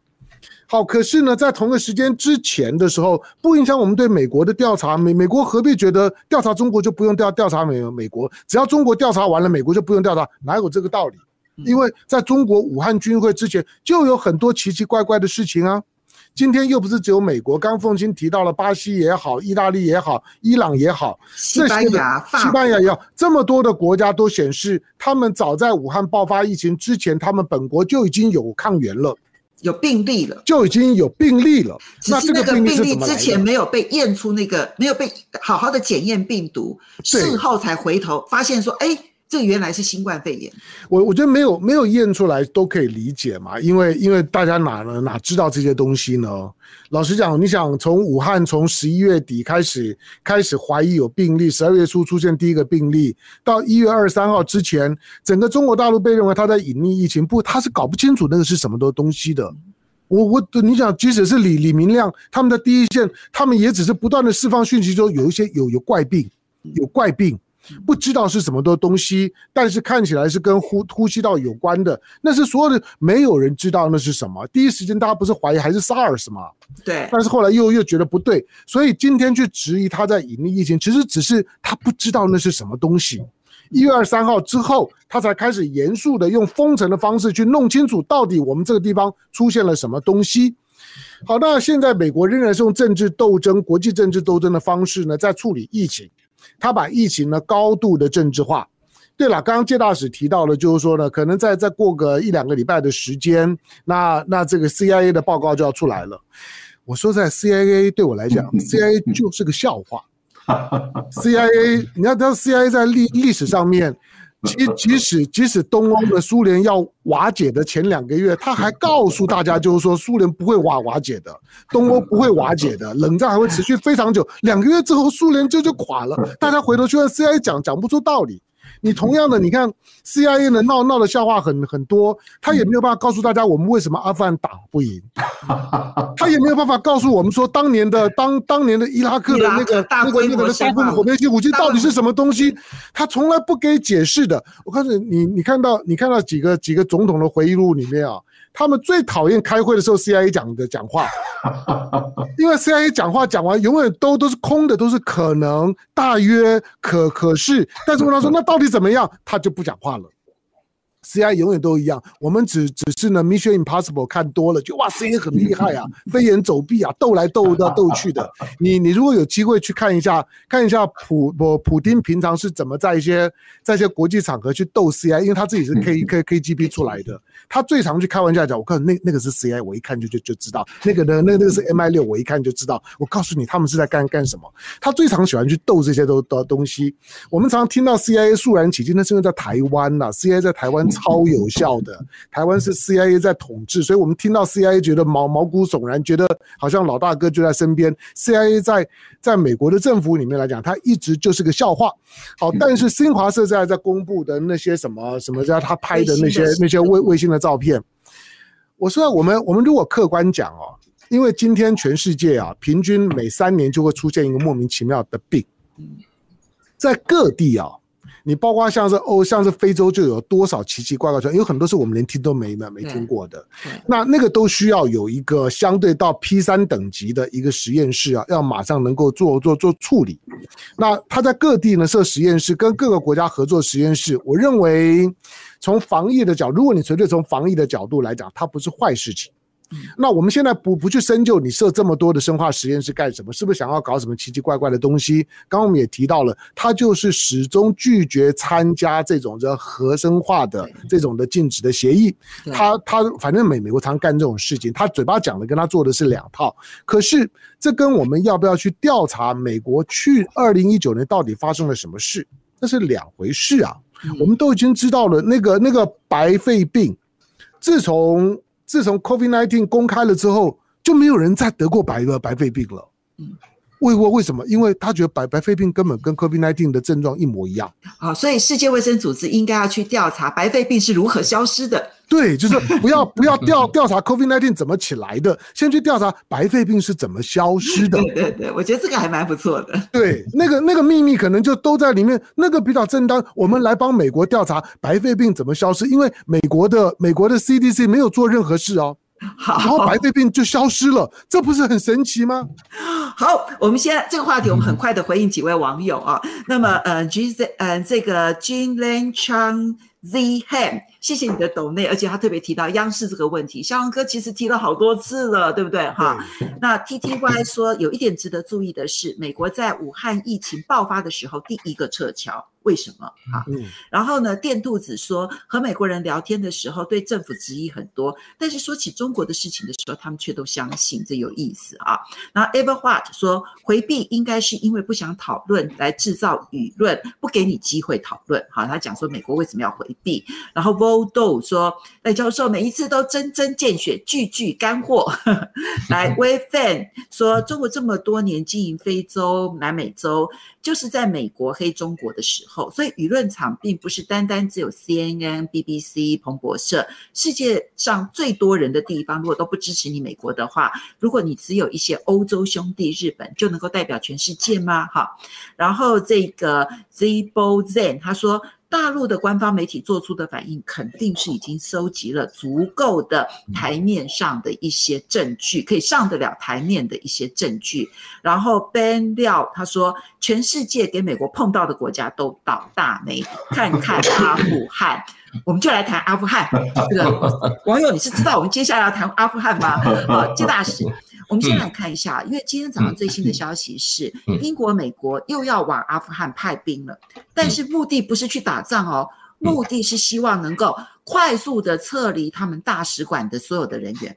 好，可是呢，在同个时间之前的时候，不影响我们对美国的调查。美美国何必觉得调查中国就不用调调查美美国？只要中国调查完了，美国就不用调查，哪有这个道理？因为在中国武汉军会之前，就有很多奇奇怪怪的事情啊。今天又不是只有美国，刚凤清提到了巴西也好，意大利也好，伊朗也好，西班牙、西班牙也好，这么多的国家都显示，他们早在武汉爆发疫情之前，他们本国就已经有抗原了，有病例了，就已经有病例了。只是那个病例之前没有被验出那个，没有被好好的检验病毒，事后才回头发现说，哎。这原来是新冠肺炎，我我觉得没有没有验出来都可以理解嘛，因为因为大家哪呢哪知道这些东西呢？老实讲，你想从武汉从十一月底开始开始怀疑有病例，十二月初出现第一个病例，到一月二十三号之前，整个中国大陆被认为他在隐匿疫情，不，他是搞不清楚那个是什么的东西的。我我你想，即使是李李明亮他们的第一线，他们也只是不断的释放讯息，说有一些有有怪病，有怪病。不知道是什么的东西，但是看起来是跟呼呼吸道有关的，那是所有的没有人知道那是什么。第一时间大家不是怀疑还是 SARS 吗？对。但是后来又又觉得不对，所以今天去质疑他在隐匿疫情，其实只是他不知道那是什么东西。一月二十三号之后，他才开始严肃的用封城的方式去弄清楚到底我们这个地方出现了什么东西。好，那现在美国仍然是用政治斗争、国际政治斗争的方式呢，在处理疫情。他把疫情呢高度的政治化。对了，刚刚介大使提到了，就是说呢，可能再再过个一两个礼拜的时间，那那这个 CIA 的报告就要出来了。我说在 CIA 对我来讲，[LAUGHS] CIA 就是个笑话。[LAUGHS] CIA，你要知道 CIA 在历历史上面。即即使即使东欧的苏联要瓦解的前两个月，他还告诉大家，就是说苏联不会瓦瓦解的，东欧不会瓦解的，冷战还会持续非常久。两个月之后，苏联就就垮了。大家回头去问 CIA 讲讲不出道理。你同样的，你看 CIA 的闹闹的笑话很很多，他也没有办法告诉大家我们为什么阿富汗打不赢，[LAUGHS] 他也没有办法告诉我们说当年的当当年的伊拉克的那个那个那个的大规模火箭性武器到底是什么东西，他从来不给解释的。我告诉你，你你看到你看到几个几个总统的回忆录里面啊。他们最讨厌开会的时候，CIA 讲的讲话，[LAUGHS] 因为 CIA 讲话讲完永远都都是空的，都是可能、大约、可可是，但是问他说 [LAUGHS] 那到底怎么样，他就不讲话了。CIA 永远都一样，我们只只是呢，Mission Impossible 看多了，就哇，CIA 很厉害啊，[LAUGHS] 飞檐走壁啊，斗来斗到斗去的。[LAUGHS] 你你如果有机会去看一下，看一下普普普丁平常是怎么在一些在一些国际场合去斗 CIA，因为他自己是 K [LAUGHS] K KGB 出来的，他最常去开玩笑讲，我告诉你那那个是 CIA，我一看就就就知道，那个呢那那个是 MI 六，我一看就知道，我告诉你他们是在干干什么。他最常喜欢去斗这些都的东西。我们常常听到 CIA 肃然起敬，那是因为在台湾呐，CIA 在台湾。超有效的。[LAUGHS] 台湾是 CIA 在统治，所以我们听到 CIA 觉得毛毛骨悚然，觉得好像老大哥就在身边。CIA 在在美国的政府里面来讲，它一直就是个笑话。好，但是新华社在在公布的那些什么什么叫他拍的那些那些卫卫星的照片，我说我们我们如果客观讲哦，因为今天全世界啊，平均每三年就会出现一个莫名其妙的病，在各地啊。你包括像是欧，像是非洲，就有多少奇奇怪怪的，有很多是我们连听都没没没听过的。那那个都需要有一个相对到 P 三等级的一个实验室啊，要马上能够做做做处理。那他在各地呢设实验室，跟各个国家合作实验室。我认为从防疫的角，如果你纯粹从防疫的角度来讲，它不是坏事情。那我们现在不不去深究你设这么多的生化实验室干什么？是不是想要搞什么奇奇怪怪的东西？刚刚我们也提到了，他就是始终拒绝参加这种的核生化的这种的禁止的协议。他他反正美美国常干这种事情，他嘴巴讲的跟他做的是两套。可是这跟我们要不要去调查美国去二零一九年到底发生了什么事，那是两回事啊。我们都已经知道了，那个那个白肺病，自从自从 COVID-19 公开了之后，就没有人再得过白的白肺病了。嗯，为为为什么？因为他觉得白白肺病根本跟 COVID-19 的症状一模一样。好，所以世界卫生组织应该要去调查白肺病是如何消失的。对，就是 [LAUGHS] 不要不要调调查 COVID-19 怎么起来的，先去调查白肺病是怎么消失的。对对对，我觉得这个还蛮不错的。对，那个那个秘密可能就都在里面，那个比较正当。我们来帮美国调查白肺病怎么消失，因为美国的美国的 CDC 没有做任何事哦。好，然后白肺病就消失了，这不是很神奇吗？好，我们现在这个话题，我们很快的回应几位网友啊。那么，呃，G Z，呃，这个 Jin Len Chang Z Ham。谢谢你的抖内，而且他特别提到央视这个问题，孝玮哥其实提了好多次了，对不对？哈，那 T T Y 说有一点值得注意的是，美国在武汉疫情爆发的时候第一个撤侨。为什么啊？然后呢？电兔子说和美国人聊天的时候，对政府质疑很多，但是说起中国的事情的时候，他们却都相信，这有意思啊。然后 Everhart 说回避应该是因为不想讨论，来制造舆论，不给你机会讨论。好，他讲说美国为什么要回避？然后 Voldo 说赖教授每一次都针针见血，句句干货。[LAUGHS] 来 Wayfan 说中国这么多年经营非洲、南美洲。就是在美国黑中国的时候，所以舆论场并不是单单只有 CNN、BBC、彭博社，世界上最多人的地方，如果都不支持你美国的话，如果你只有一些欧洲兄弟、日本，就能够代表全世界吗？哈，然后这个 Zibo Zen 他说。大陆的官方媒体做出的反应，肯定是已经收集了足够的台面上的一些证据，可以上得了台面的一些证据。然后 Ben 廖他说，全世界给美国碰到的国家都倒大霉，看看阿富汗，[LAUGHS] 我们就来谈阿富汗。这个网友，你是知道我们接下来要谈阿富汗吗？[LAUGHS] 啊，接大使。我们先来看一下，因为今天早上最新的消息是，英国、美国又要往阿富汗派兵了，但是目的不是去打仗哦，目的是希望能够快速的撤离他们大使馆的所有的人员。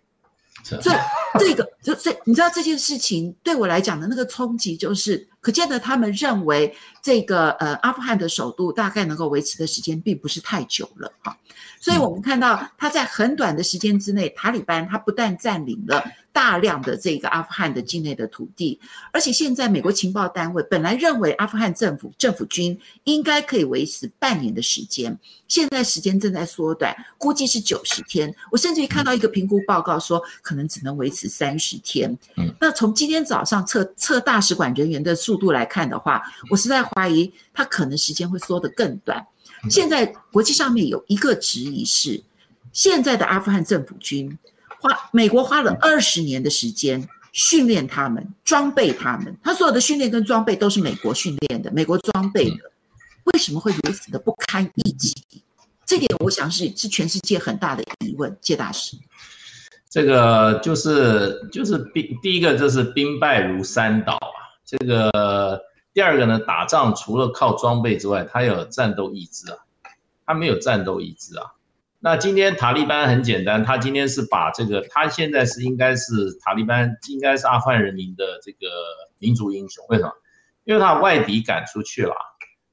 所以这个，就所以你知道这件事情对我来讲的那个冲击，就是可见得他们认为这个呃阿富汗的首都大概能够维持的时间并不是太久了哈。所以我们看到他在很短的时间之内，塔利班他不但占领了。大量的这个阿富汗的境内的土地，而且现在美国情报单位本来认为阿富汗政府政府军应该可以维持半年的时间，现在时间正在缩短，估计是九十天。我甚至于看到一个评估报告说，可能只能维持三十天。那从今天早上测测大使馆人员的速度来看的话，我实在怀疑他可能时间会缩得更短。现在国际上面有一个质疑是，现在的阿富汗政府军。花美国花了二十年的时间训练他们、装备他们，他所有的训练跟装备都是美国训练的、美国装备的，为什么会如此的不堪一击？这点我想是是全世界很大的疑问。谢大师，这个就是就是兵，第一个就是兵败如山倒啊。这个第二个呢，打仗除了靠装备之外，他有战斗意志啊，他没有战斗意志啊。那今天塔利班很简单，他今天是把这个，他现在是应该是塔利班，应该是阿富汗人民的这个民族英雄。为什么？因为他外敌赶出去了，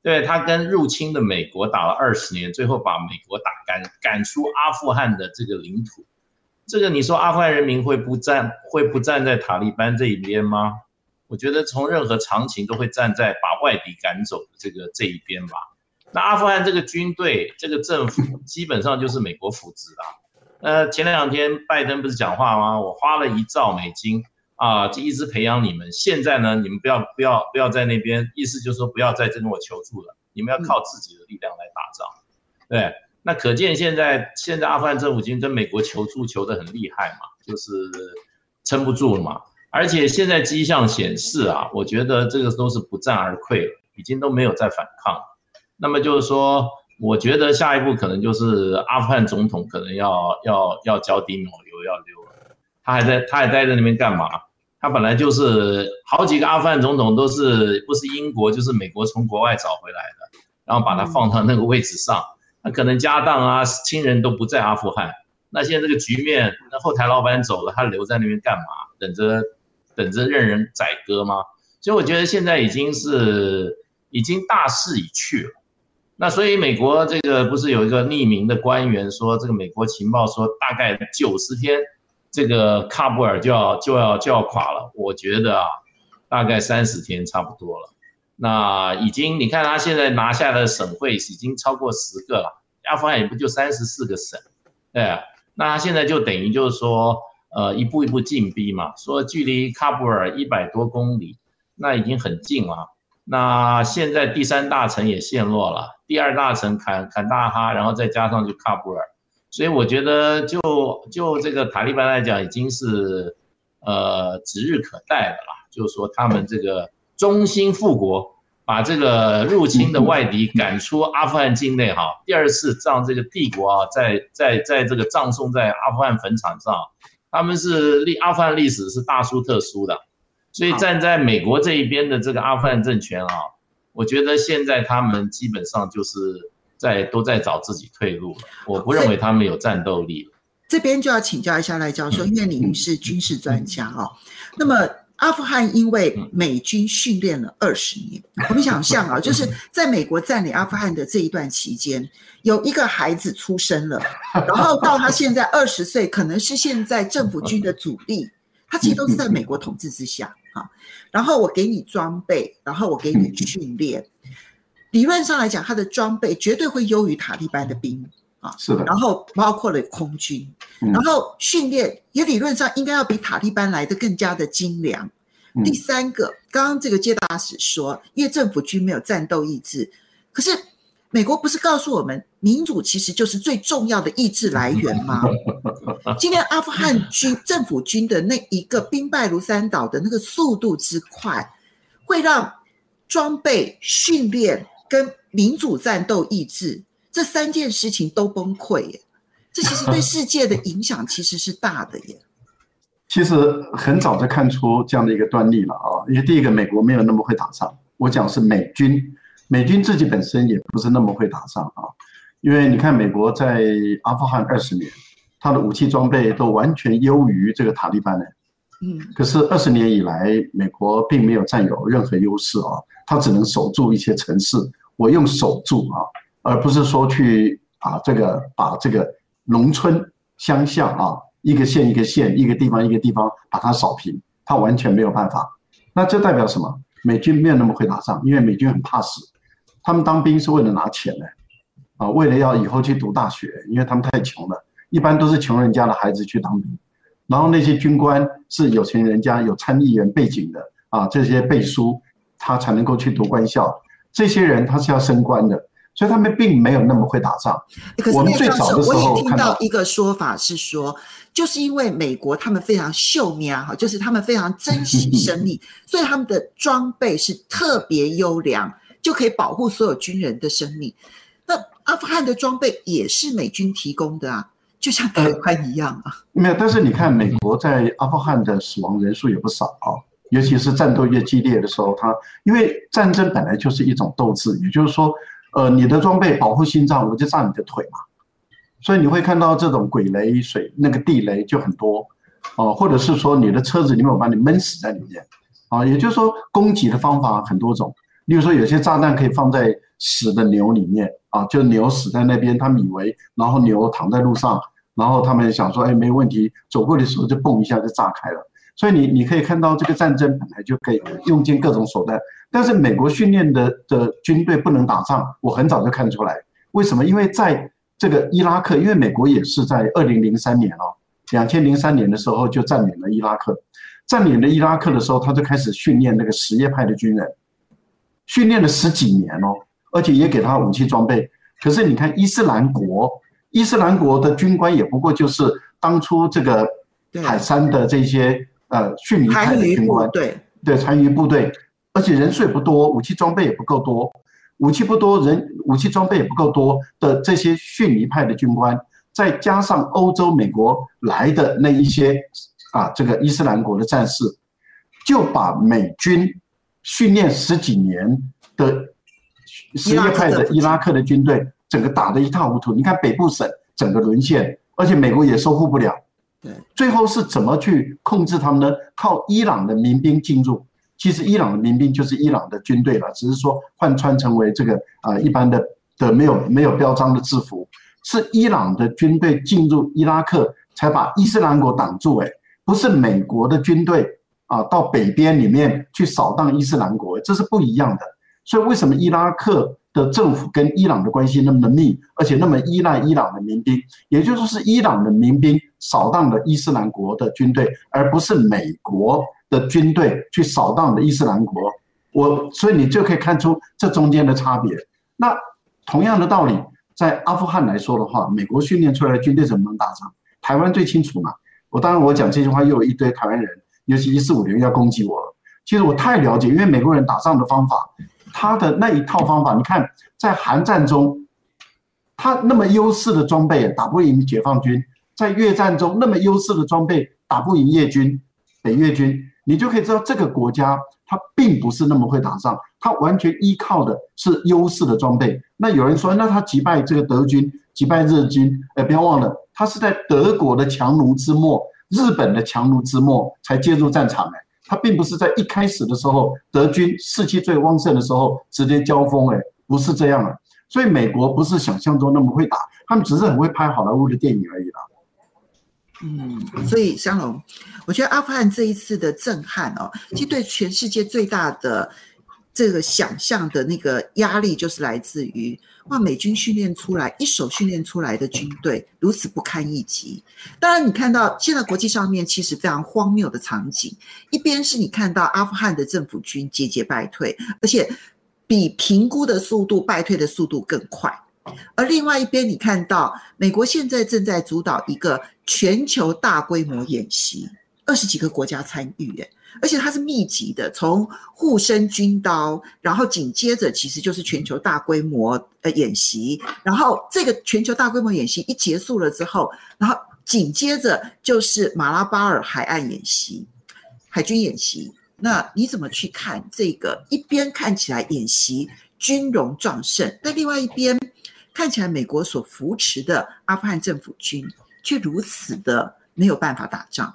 对，他跟入侵的美国打了二十年，最后把美国打赶赶出阿富汗的这个领土。这个你说阿富汗人民会不站会不站在塔利班这一边吗？我觉得从任何常情都会站在把外敌赶走的这个这一边吧。那阿富汗这个军队这个政府 [LAUGHS] 基本上就是美国扶植的。呃，前两天拜登不是讲话吗？我花了一兆美金啊，就一直培养你们。现在呢，你们不要不要不要在那边，意思就是说不要再跟我求助了，你们要靠自己的力量来打仗。对，那可见现在现在阿富汗政府已经跟美国求助求得很厉害嘛，就是撑不住了嘛。而且现在迹象显示啊，我觉得这个都是不战而溃了，已经都没有再反抗。那么就是说，我觉得下一步可能就是阿富汗总统可能要要要交底抹油要溜了。他还在他还待在那边干嘛？他本来就是好几个阿富汗总统都是不是英国就是美国从国外找回来的，然后把他放到那个位置上。那可能家当啊亲人都不在阿富汗。那现在这个局面，那后台老板走了，他留在那边干嘛？等着。等着任人宰割吗？所以我觉得现在已经是已经大势已去了。那所以美国这个不是有一个匿名的官员说，这个美国情报说大概九十天，这个喀布尔就要就要就要垮了。我觉得啊，大概三十天差不多了。那已经你看他现在拿下的省会已经超过十个了，阿富汗也不就三十四个省，对，那他现在就等于就是说。呃，一步一步进逼嘛，说距离喀布尔一百多公里，那已经很近了。那现在第三大城也陷落了，第二大城坎坎大哈，然后再加上就喀布尔，所以我觉得就就这个塔利班来讲，已经是呃指日可待的了。就是说他们这个忠心复国，把这个入侵的外敌赶出阿富汗境内哈，第二次让这个帝国啊，在在在这个葬送在阿富汗坟场上。他们是历阿富汗历史是大输特输的，所以站在美国这一边的这个阿富汗政权啊，我觉得现在他们基本上就是在都在找自己退路了。我不认为他们有战斗力。这边就要请教一下赖教授，因为您是军事专家啊。那么。阿富汗因为美军训练了二十年，我们想象啊，[LAUGHS] 就是在美国占领阿富汗的这一段期间，有一个孩子出生了，然后到他现在二十岁，可能是现在政府军的主力，他其实都是在美国统治之下啊。然后我给你装备，然后我给你训练，理论上来讲，他的装备绝对会优于塔利班的兵。啊，是的，然后包括了空军，然后训练也理论上应该要比塔利班来的更加的精良。第三个，刚刚这个接大使说，因为政府军没有战斗意志，可是美国不是告诉我们，民主其实就是最重要的意志来源吗？[LAUGHS] 今天阿富汗军政府军的那一个兵败如山倒的那个速度之快，会让装备训练跟民主战斗意志。这三件事情都崩溃耶，这其实对世界的影响其实是大的耶。[LAUGHS] 其实很早就看出这样的一个端倪了啊，因为第一个美国没有那么会打仗，我讲是美军，美军自己本身也不是那么会打仗啊。因为你看美国在阿富汗二十年，他的武器装备都完全优于这个塔利班的，嗯，可是二十年以来，美国并没有占有任何优势啊，他只能守住一些城市，我用守住啊。而不是说去啊，这个把这个农村乡下啊，一个县一个县，一个地方一个地方把它扫平，他完全没有办法。那这代表什么？美军没有那么会打仗，因为美军很怕死，他们当兵是为了拿钱的，啊，为了要以后去读大学，因为他们太穷了，一般都是穷人家的孩子去当兵，然后那些军官是有钱人家有参议员背景的啊，这些背书他才能够去读官校，这些人他是要升官的。所以他们并没有那么会打仗。可是我们最早的时候，我也听到一个说法是说，就是因为美国他们非常秀苗哈，就是他们非常珍惜 [LAUGHS] 生命，所以他们的装备是特别优良，就可以保护所有军人的生命。那阿富汗的装备也是美军提供的啊，就像台湾一样啊。没有，但是你看，美国在阿富汗的死亡人数也不少啊，尤其是战斗越激烈的时候，他因为战争本来就是一种斗志，也就是说。呃，你的装备保护心脏，我就炸你的腿嘛。所以你会看到这种鬼雷水那个地雷就很多，哦、或者是说你的车子里面我把你闷死在里面，啊、也就是说攻击的方法很多种。例如说，有些炸弹可以放在死的牛里面啊，就牛死在那边，他们以为，然后牛躺在路上，然后他们想说，哎，没问题，走过的时候就蹦一下就炸开了。所以你你可以看到，这个战争本来就可以用尽各种手段，但是美国训练的的军队不能打仗，我很早就看出来。为什么？因为在这个伊拉克，因为美国也是在二零零三年哦，两千零三年的时候就占领了伊拉克，占领了伊拉克的时候，他就开始训练那个什叶派的军人，训练了十几年哦，而且也给他武器装备。可是你看伊斯兰国，伊斯兰国的军官也不过就是当初这个海山的这些。呃，逊尼派的军官，对对，残余部队，而且人数也不多，武器装备也不够多，武器不多，人武器装备也不够多的这些逊尼派的军官，再加上欧洲、美国来的那一些啊，这个伊斯兰国的战士，就把美军训练十几年的什叶派的伊拉克的军队整个打得一塌糊涂。你看北部省整个沦陷，而且美国也收复不了。对，最后是怎么去控制他们呢？靠伊朗的民兵进入，其实伊朗的民兵就是伊朗的军队了，只是说换穿成为这个啊一般的的没有没有标章的制服，是伊朗的军队进入伊拉克才把伊斯兰国挡住，哎，不是美国的军队啊到北边里面去扫荡伊斯兰国，这是不一样的。所以为什么伊拉克？的政府跟伊朗的关系那么的密，而且那么依赖伊朗的民兵，也就是说是伊朗的民兵扫荡了伊斯兰国的军队，而不是美国的军队去扫荡的伊斯兰国。我所以你就可以看出这中间的差别。那同样的道理，在阿富汗来说的话，美国训练出来的军队怎么能打仗？台湾最清楚嘛。我当然我讲这句话，又有一堆台湾人，尤其一四五零要攻击我了。其实我太了解，因为美国人打仗的方法。他的那一套方法，你看，在韩战中，他那么优势的装备打不赢解放军；在越战中，那么优势的装备打不赢越军、北越军，你就可以知道这个国家他并不是那么会打仗，他完全依靠的是优势的装备。那有人说，那他击败这个德军、击败日军，哎，不要忘了，他是在德国的强弩之末、日本的强弩之末才介入战场的。他并不是在一开始的时候，德军士气最旺盛的时候直接交锋，哎，不是这样的。所以美国不是想象中那么会打，他们只是很会拍好莱坞的电影而已啦。嗯，所以香龙，我觉得阿富汗这一次的震撼哦，其实对全世界最大的。这个想象的那个压力，就是来自于哇，美军训练出来一手训练出来的军队如此不堪一击。当然，你看到现在国际上面其实非常荒谬的场景，一边是你看到阿富汗的政府军节节败退，而且比评估的速度败退的速度更快；而另外一边，你看到美国现在正在主导一个全球大规模演习，二十几个国家参与，诶而且它是密集的，从护身军刀，然后紧接着其实就是全球大规模呃演习，然后这个全球大规模演习一结束了之后，然后紧接着就是马拉巴尔海岸演习，海军演习。那你怎么去看这个？一边看起来演习军容壮盛，但另外一边看起来美国所扶持的阿富汗政府军却如此的没有办法打仗。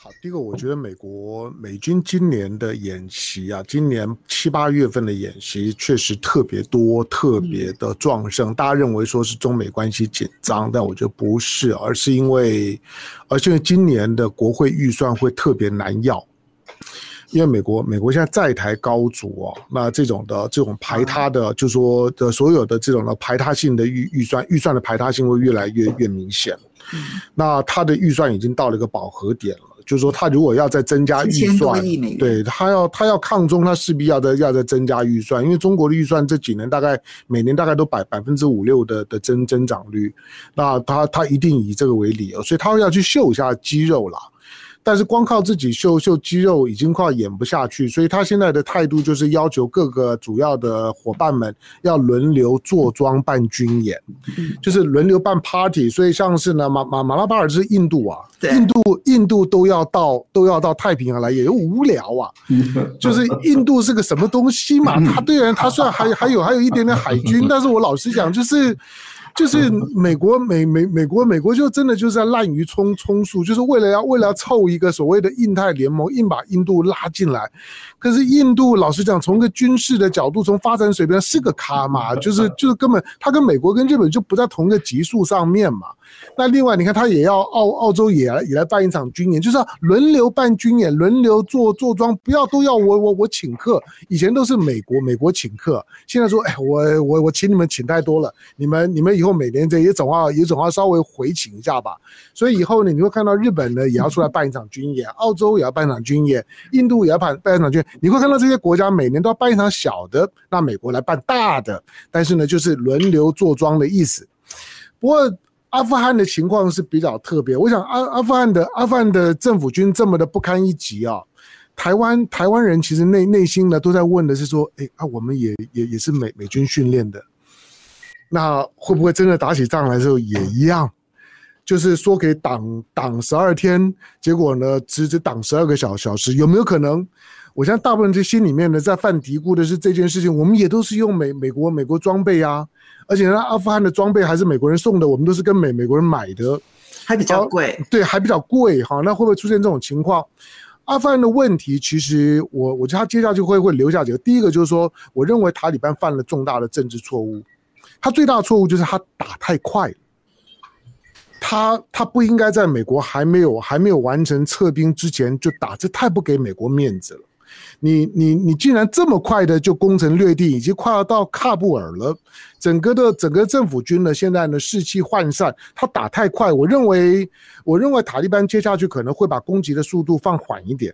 好第一个，我觉得美国美军今年的演习啊，今年七八月份的演习确实特别多，特别的壮盛。大家认为说是中美关系紧张，但我觉得不是，而是因为，而是因为今年的国会预算会特别难要，因为美国美国现在债台高筑哦，那这种的这种排他的，就是说的所有的这种的排他性的预预算，预算的排他性会越来越越明显。那他的预算已经到了一个饱和点了。就是说，他如果要再增加预算，对他要他要抗中，他势必要再要再增加预算，因为中国的预算这几年大概每年大概都百百分之五六的的增增长率，那他他一定以这个为理由，所以他要去秀一下肌肉啦。但是光靠自己秀秀肌肉已经快演不下去，所以他现在的态度就是要求各个主要的伙伴们要轮流坐庄办军演，就是轮流办 party。所以像是呢马马马拉巴尔是印度啊，印度印度都要到都要到太平洋来，也无聊啊。就是印度是个什么东西嘛？[LAUGHS] 他虽然他虽然还还有还有一点点海军，[LAUGHS] 但是我老实讲就是。就是美国美美美国美国就真的就是在滥竽充充数，就是为了要为了要凑一个所谓的印太联盟，硬把印度拉进来。可是印度老实讲，从一个军事的角度，从发展水平是个咖嘛，就是就是根本他跟美国跟日本就不在同一个级数上面嘛。那另外你看，他也要澳澳洲也来也来办一场军演，就是要轮流办军演，轮流坐坐庄，不要都要我我我请客。以前都是美国美国请客，现在说哎我我我请你们请太多了，你们你们以后每年这也总要也总要稍微回请一下吧。所以以后呢，你会看到日本呢也要出来办一场军演，澳洲也要办一场军演，印度也要办办一场军演。你会看到这些国家每年都要办一场小的，那美国来办大的，但是呢就是轮流坐庄的意思。不过。阿富汗的情况是比较特别，我想阿阿富汗的阿富汗的政府军这么的不堪一击啊，台湾台湾人其实内内心呢都在问的是说，哎啊，我们也也也是美美军训练的，那会不会真的打起仗来的时候也一样？就是说给挡挡十二天，结果呢只只挡十二个小小时，有没有可能？我相信大部分人心里面呢在犯嘀咕的是这件事情，我们也都是用美美国美国装备啊。而且呢，阿富汗的装备还是美国人送的，我们都是跟美美国人买的，还比较贵。对，还比较贵哈。那会不会出现这种情况？阿富汗的问题，其实我我觉得他接下去会会留下几个。第一个就是说，我认为塔利班犯了重大的政治错误。他最大的错误就是他打太快，他他不应该在美国还没有还没有完成撤兵之前就打，这太不给美国面子了。你你你竟然这么快的就攻城略地，已经快要到喀布尔了。整个的整个政府军呢，现在呢士气涣散，他打太快，我认为我认为塔利班接下去可能会把攻击的速度放缓一点，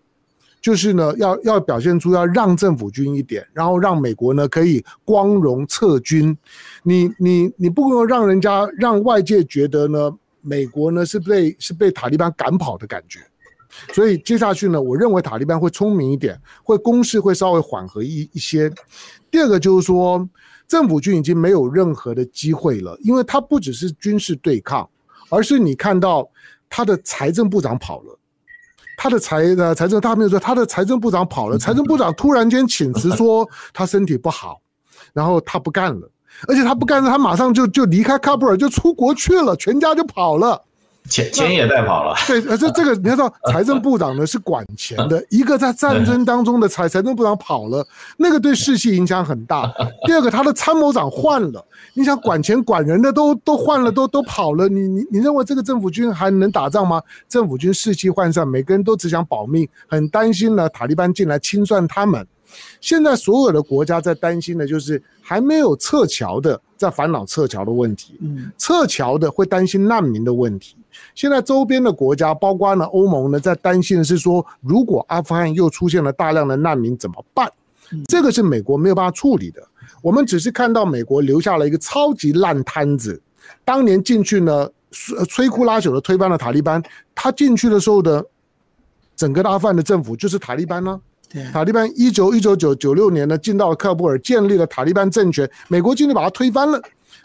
就是呢要要表现出要让政府军一点，然后让美国呢可以光荣撤军。你你你不能让人家让外界觉得呢美国呢是被是被塔利班赶跑的感觉。所以接下去呢，我认为塔利班会聪明一点，会攻势会稍微缓和一一些。第二个就是说，政府军已经没有任何的机会了，因为他不只是军事对抗，而是你看到他的财政部长跑了，他的财呃财政他没有说他的财政部长跑了，财政部长突然间请辞说他身体不好，然后他不干了，而且他不干了，他马上就就离开喀布尔就出国去了，全家就跑了。钱钱也带跑了，对，而这这个你要知道，财政部长呢是管钱的，一个在战争当中的财财政部长跑了，那个对士气影响很大。[LAUGHS] 第二个，他的参谋长换了，你想管钱管人的都都换了，都都跑了，你你你认为这个政府军还能打仗吗？政府军士气涣散，每个人都只想保命，很担心呢塔利班进来清算他们。现在所有的国家在担心的就是还没有撤侨的，在烦恼撤侨的问题，撤侨的会担心难民的问题。现在周边的国家，包括呢欧盟呢，在担心的是说，如果阿富汗又出现了大量的难民怎么办？这个是美国没有办法处理的。我们只是看到美国留下了一个超级烂摊子，当年进去呢，摧枯拉朽的推翻了塔利班。他进去的时候的整个阿富汗的政府就是塔利班呢。塔利班一九一九九九六年呢进到了喀布尔，建立了塔利班政权，美国进去把它推翻了。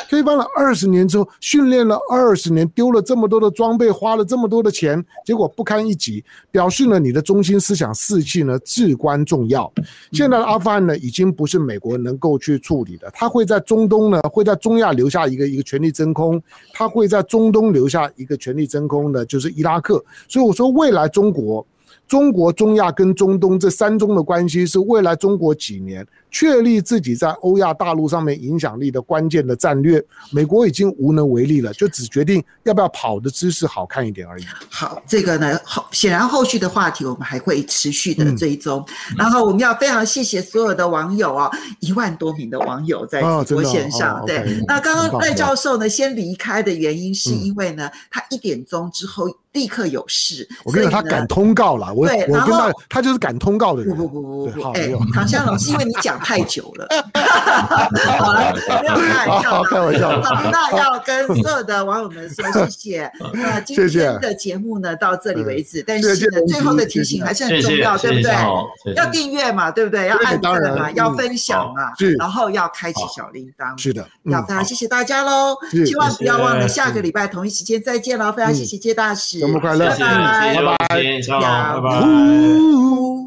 推翻了二十年之后，训练了二十年，丢了这么多的装备，花了这么多的钱，结果不堪一击，表示呢，你的中心思想士气呢至关重要。现在的阿富汗呢，已经不是美国能够去处理的，他会在中东呢，会在中亚留下一个一个权力真空，他会在中东留下一个权力真空的，就是伊拉克。所以我说，未来中国。中国、中亚跟中东这三中的关系是未来中国几年确立自己在欧亚大陆上面影响力的关键的战略。美国已经无能为力了，就只决定要不要跑的姿势好看一点而已。好，这个呢，后，显然后续的话题我们还会持续的追踪。嗯、然后我们要非常谢谢所有的网友啊，一万多名的网友在直播线上。哦哦、对，哦、那刚刚赖教授呢先离开的原因是因为呢，嗯、他一点钟之后。立刻有事，我跟你讲，他赶通告了。我我跟他他就是赶通告的人。不不不不不，哎，唐湘龙是因为你讲太久了。好了，没有开玩笑。好，那要跟所有的网友们说谢谢。那今天的节目呢到这里为止，但是呢最后的提醒还是很重要，对不对？要订阅嘛，对不对？要按赞嘛，要分享嘛，然后要开启小铃铛。是的，要非常谢谢大家喽！千万不要忘了下个礼拜同一时间再见喽！非常谢谢介大使。周末快乐，拜拜，拜拜，拜拜。